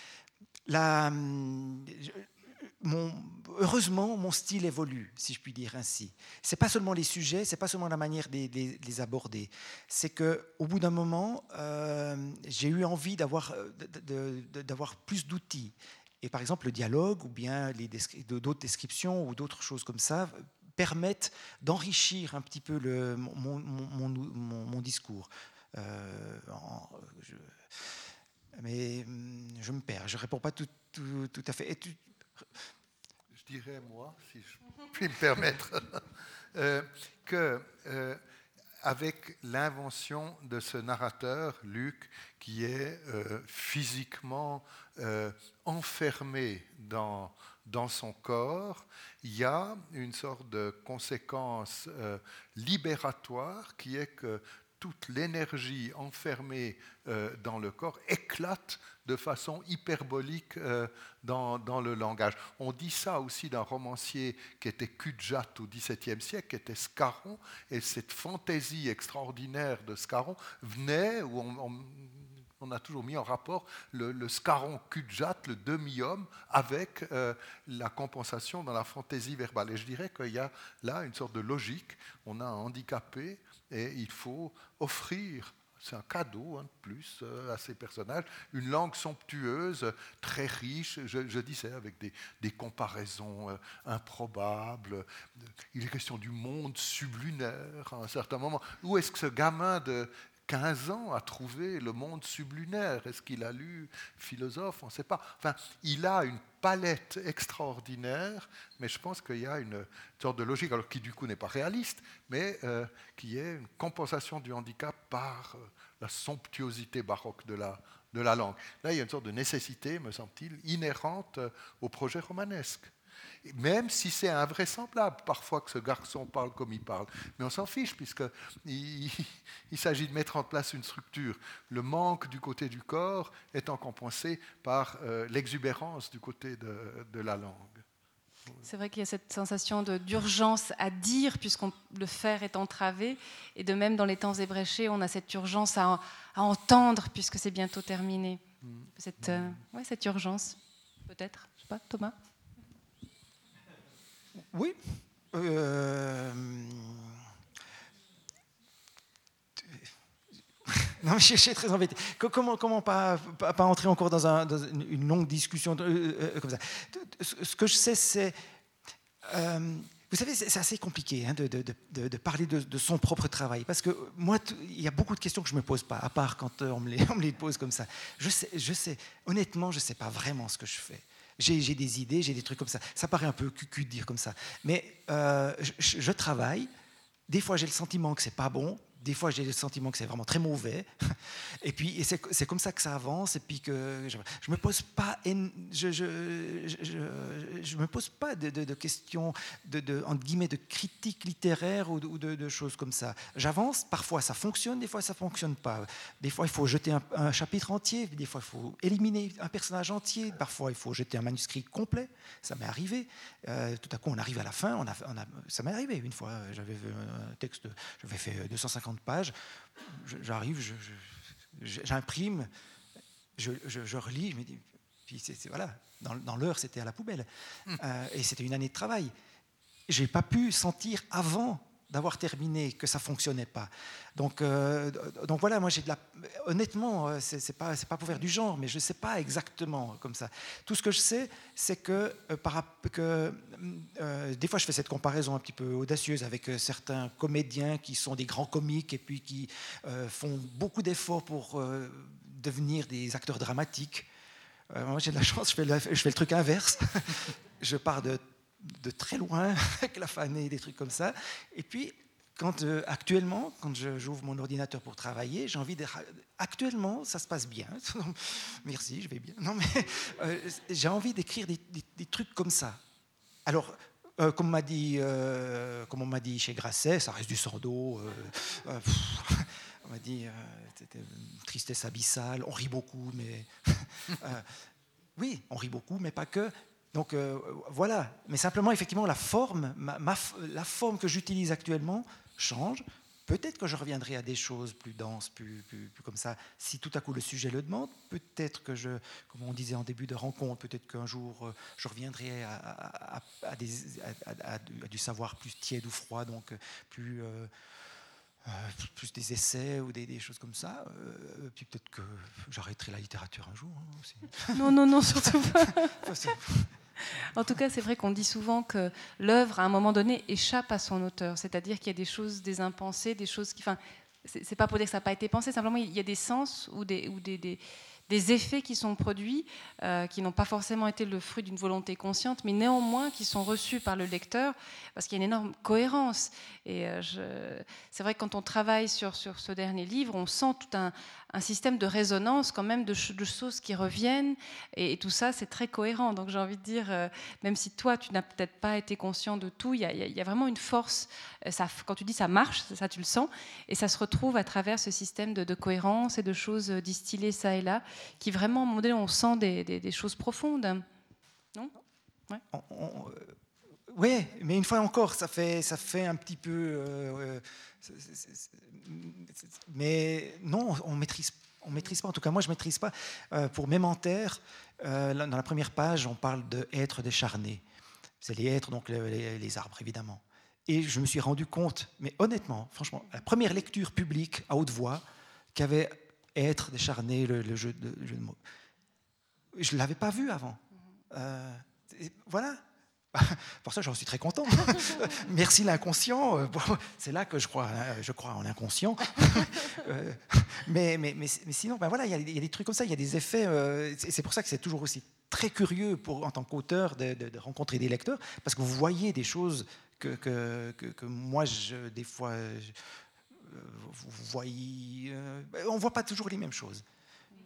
Mon, heureusement, mon style évolue, si je puis dire ainsi. C'est pas seulement les sujets, c'est pas seulement la manière de, les aborder. C'est que, au bout d'un moment, euh, j'ai eu envie d'avoir, d'avoir plus d'outils. Et par exemple, le dialogue ou bien d'autres descriptions ou d'autres choses comme ça permettent d'enrichir un petit peu le, mon, mon, mon, discours. Euh, mais hum, je me perds, je ne réponds pas tout, tout, à fait. Je dirais, moi, si je puis me permettre, euh, que euh, avec l'invention de ce narrateur, Luc, qui est physiquement enfermé dans, dans son corps, il y a une sorte de conséquence libératoire qui est que toute l'énergie enfermée euh, dans le corps éclate de façon hyperbolique euh, dans, le langage. On dit ça aussi d'un romancier qui était Cudjat au XVIIe siècle, qui était Scarron, et cette fantaisie extraordinaire de Scarron venait, où on, a toujours mis en rapport le, Scarron Cudjat, le demi-homme, avec euh, la compensation dans la fantaisie verbale. Et je dirais qu'il y a là une sorte de logique. On a un handicapé et il faut offrir, c'est un cadeau hein, de plus euh, à ces personnages, une langue somptueuse, très riche, je, disais, avec des, comparaisons euh, improbables. Il est question du monde sublunaire à un certain moment. Où est-ce que ce gamin de 15 ans a trouvé le monde sublunaire Est-ce qu'il a lu philosophe? On ne sait pas. Enfin, il a une palette extraordinaire, mais je pense qu'il y a une sorte de logique, alors qui du coup n'est pas réaliste, mais euh, qui est une compensation du handicap par euh, la somptuosité baroque de la, de la langue. Là, il y a une sorte de nécessité, me semble-t-il, inhérente euh, au projet romanesque même si c'est invraisemblable parfois que ce garçon parle comme il parle. Mais on s'en fiche, puisqu'il il, s'agit de mettre en place une structure. Le manque du côté du corps étant compensé par euh, l'exubérance du côté de, la langue. C'est vrai qu'il y a cette sensation d'urgence à dire, puisque le faire est entravé. Et de même, dans les temps ébréchés, on a cette urgence à, entendre, puisque c'est bientôt terminé. Mm. Cette, euh, ouais, cette urgence, peut-être. Je sais pas, Thomas? Oui. Euh... Non, je suis très embêté. Comment, comment pas, entrer encore dans, un, une longue discussion euh, euh, comme ça? Ce que je sais, c'est. Vous savez, c'est assez compliqué hein, de, parler de, son propre travail. Parce que moi, il y a beaucoup de questions que je ne me pose pas, à part quand on me, les, on me les pose comme ça. Je sais, je sais honnêtement, je ne sais pas vraiment ce que je fais. J'ai des idées, j'ai des trucs comme ça. Ça paraît un peu cucu de dire comme ça. Mais euh, je, je, travaille. Des fois, j'ai le sentiment que c'est pas bon des fois j'ai le sentiment que c'est vraiment très mauvais. Et puis c'est comme ça que ça avance. Et puis que je, ne me pose pas, je, me pose pas de, questions de, de, entre guillemets de critique littéraire ou de, choses comme ça. J'avance. Parfois ça fonctionne, des fois ça fonctionne pas. Des fois il faut jeter un, chapitre entier, des fois il faut éliminer un personnage entier. Parfois il faut jeter un manuscrit complet. Ça m'est arrivé. Euh, tout à coup on arrive à la fin. Ça m'est arrivé une fois. J'avais un texte, j'avais fait 250 pages, j'arrive, j'imprime, je, je, relis, je me dis, puis c'est, voilà, dans, dans l'heure, c'était à la poubelle. Hmm. Euh, et c'était une année de travail. J'ai pas pu sentir avant d'avoir terminé, que ça fonctionnait pas. Donc, euh, donc voilà, moi j'ai de la. Honnêtement, euh, c'est pas c'est pas pour faire du genre, mais je sais pas exactement comme ça. Tout ce que je sais, c'est que, euh, par, que des fois je fais cette comparaison un petit peu audacieuse avec certains comédiens qui sont des grands comiques et puis qui font beaucoup d'efforts pour devenir des acteurs dramatiques. moi j'ai de la chance, je fais le, je fais le truc inverse. je pars de de très loin, avec la fanée, des trucs comme ça. Et puis, quand, euh, actuellement, quand j'ouvre mon ordinateur pour travailler, j'ai envie. Actuellement, ça se passe bien. Merci, je vais bien. Non, mais euh, j'ai envie d'écrire des, trucs comme ça. Alors, euh, comme, comme on m'a dit chez Grasset, ça reste du sordo. on m'a dit c'était une tristesse abyssale. On rit beaucoup, mais. oui, on rit beaucoup, mais pas que. Donc euh, voilà, mais simplement effectivement la forme, la forme que j'utilise actuellement change. Peut-être que je reviendrai à des choses plus denses, plus, comme ça, si tout à coup le sujet le demande. Peut-être que je, comme on disait en début de rencontre, peut-être qu'un jour euh, je reviendrai à, du savoir plus tiède ou froid, donc euh, plus, plus des essais ou des, choses comme ça. puis peut-être que j'arrêterai la littérature un jour. Hein, aussi. Non, non, non, surtout pas. En tout cas, c'est vrai qu'on dit souvent que l'œuvre, à un moment donné, échappe à son auteur. C'est-à-dire qu'il y a des choses, des impensés, des choses qui. Enfin, c'est pas pour dire que ça n'a pas été pensé, simplement il y a des sens ou des, des des effets qui sont produits, euh, qui n'ont pas forcément été le fruit d'une volonté consciente, mais néanmoins qui sont reçus par le lecteur, parce qu'il y a une énorme cohérence. Et euh, c'est vrai que quand on travaille sur, ce dernier livre, on sent tout un, système de résonance quand même de, choses qui reviennent et, tout ça c'est très cohérent donc j'ai envie de dire euh, même si toi tu n'as peut-être pas été conscient de tout il y, a, vraiment une force quand tu dis ça marche ça tu le sens et ça se retrouve à travers ce système de, cohérence et de choses distillées ça et là qui vraiment à un moment on sent des, choses profondes non? Oui, mais une fois encore, ça fait, un petit peu. Euh, mais non, on maîtrise, on maîtrise pas. En tout cas, moi, je maîtrise pas. Euh, pour Mémentaire, euh, dans la première page, on parle de décharné. C'est les êtres, donc les, arbres, évidemment. Et je me suis rendu compte, mais honnêtement, franchement, la première lecture publique à haute voix, qu'avait être décharné, le, jeu, de, mots, je ne l'avais pas vu avant. voilà, Pour ça, j'en suis très content. Merci l'inconscient. Euh, c'est là que je crois, hein, je crois en l'inconscient. Euh, mais, mais, mais, sinon, ben voilà, il y, a des trucs comme ça, il y a des effets. Euh, c'est pour ça que c'est toujours aussi très curieux pour, en tant qu'auteur de, rencontrer des lecteurs, parce que vous voyez des choses que, que, que, moi, je, des fois, vous voyez, on ne voit pas toujours les mêmes choses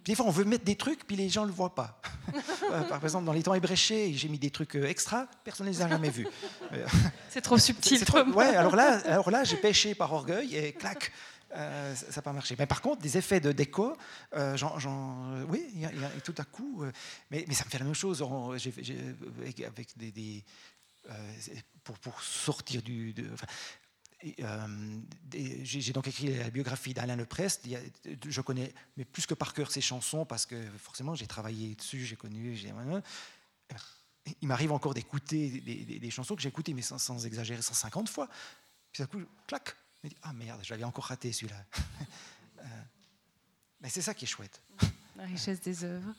des fois, on veut mettre des trucs, puis les gens ne le voient pas. Euh, par exemple, dans les temps ébréchés, j'ai mis des trucs euh, extra, personne ne les a jamais vus. Euh, c'est trop subtil. Trop, ouais, alors là, alors là j'ai pêché par orgueil et clac, ça n'a pas marché. Mais par contre, des effets de déco, oui, y a, tout à coup, mais, mais, ça me fait la même chose avec, des, pour, pour, sortir du. De, euh, j'ai donc écrit la biographie d'Alain Leprest. Je connais, mais plus que par cœur, ses chansons parce que forcément j'ai travaillé dessus, j'ai connu. Il m'arrive encore d'écouter des, chansons que j'ai écoutées, mais sans, exagérer, 150 fois. Puis d'un coup, clac, je ah merde, je l'avais encore raté celui-là. Euh, mais c'est ça qui est chouette. La richesse des œuvres.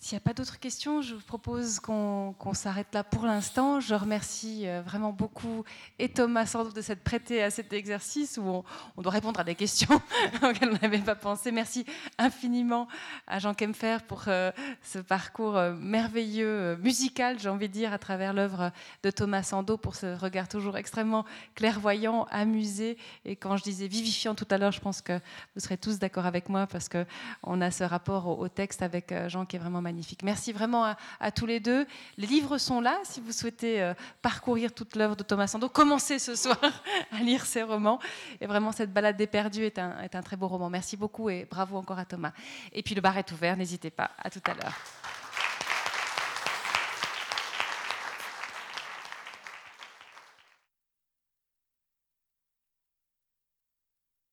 S'il n'y a pas d'autres questions, je vous propose qu'on s'arrête là pour l'instant. Je remercie euh, vraiment beaucoup et Thomas Sandro de s'être prêté à cet exercice où on, doit répondre à des questions auxquelles on n'avait pas pensé. Merci infiniment à Jean Kempfer pour euh, ce parcours euh, merveilleux, musical, j'ai envie de dire, à travers l'œuvre de Thomas Sando, pour ce regard toujours extrêmement clairvoyant, amusé. Et quand je disais vivifiant tout à l'heure, je pense que vous serez tous d'accord avec moi parce qu'on a ce rapport au, au texte avec Jean qui est vraiment magnifique. Merci vraiment à, tous les deux. Les livres sont là si vous souhaitez euh, parcourir toute l'œuvre de Thomas Sando. Commencez ce soir à lire ses romans. Et vraiment, cette balade des perdus est un, est un très beau roman. Merci beaucoup et bravo encore à Thomas. Et puis le bar est ouvert, n'hésitez pas. À tout à l'heure.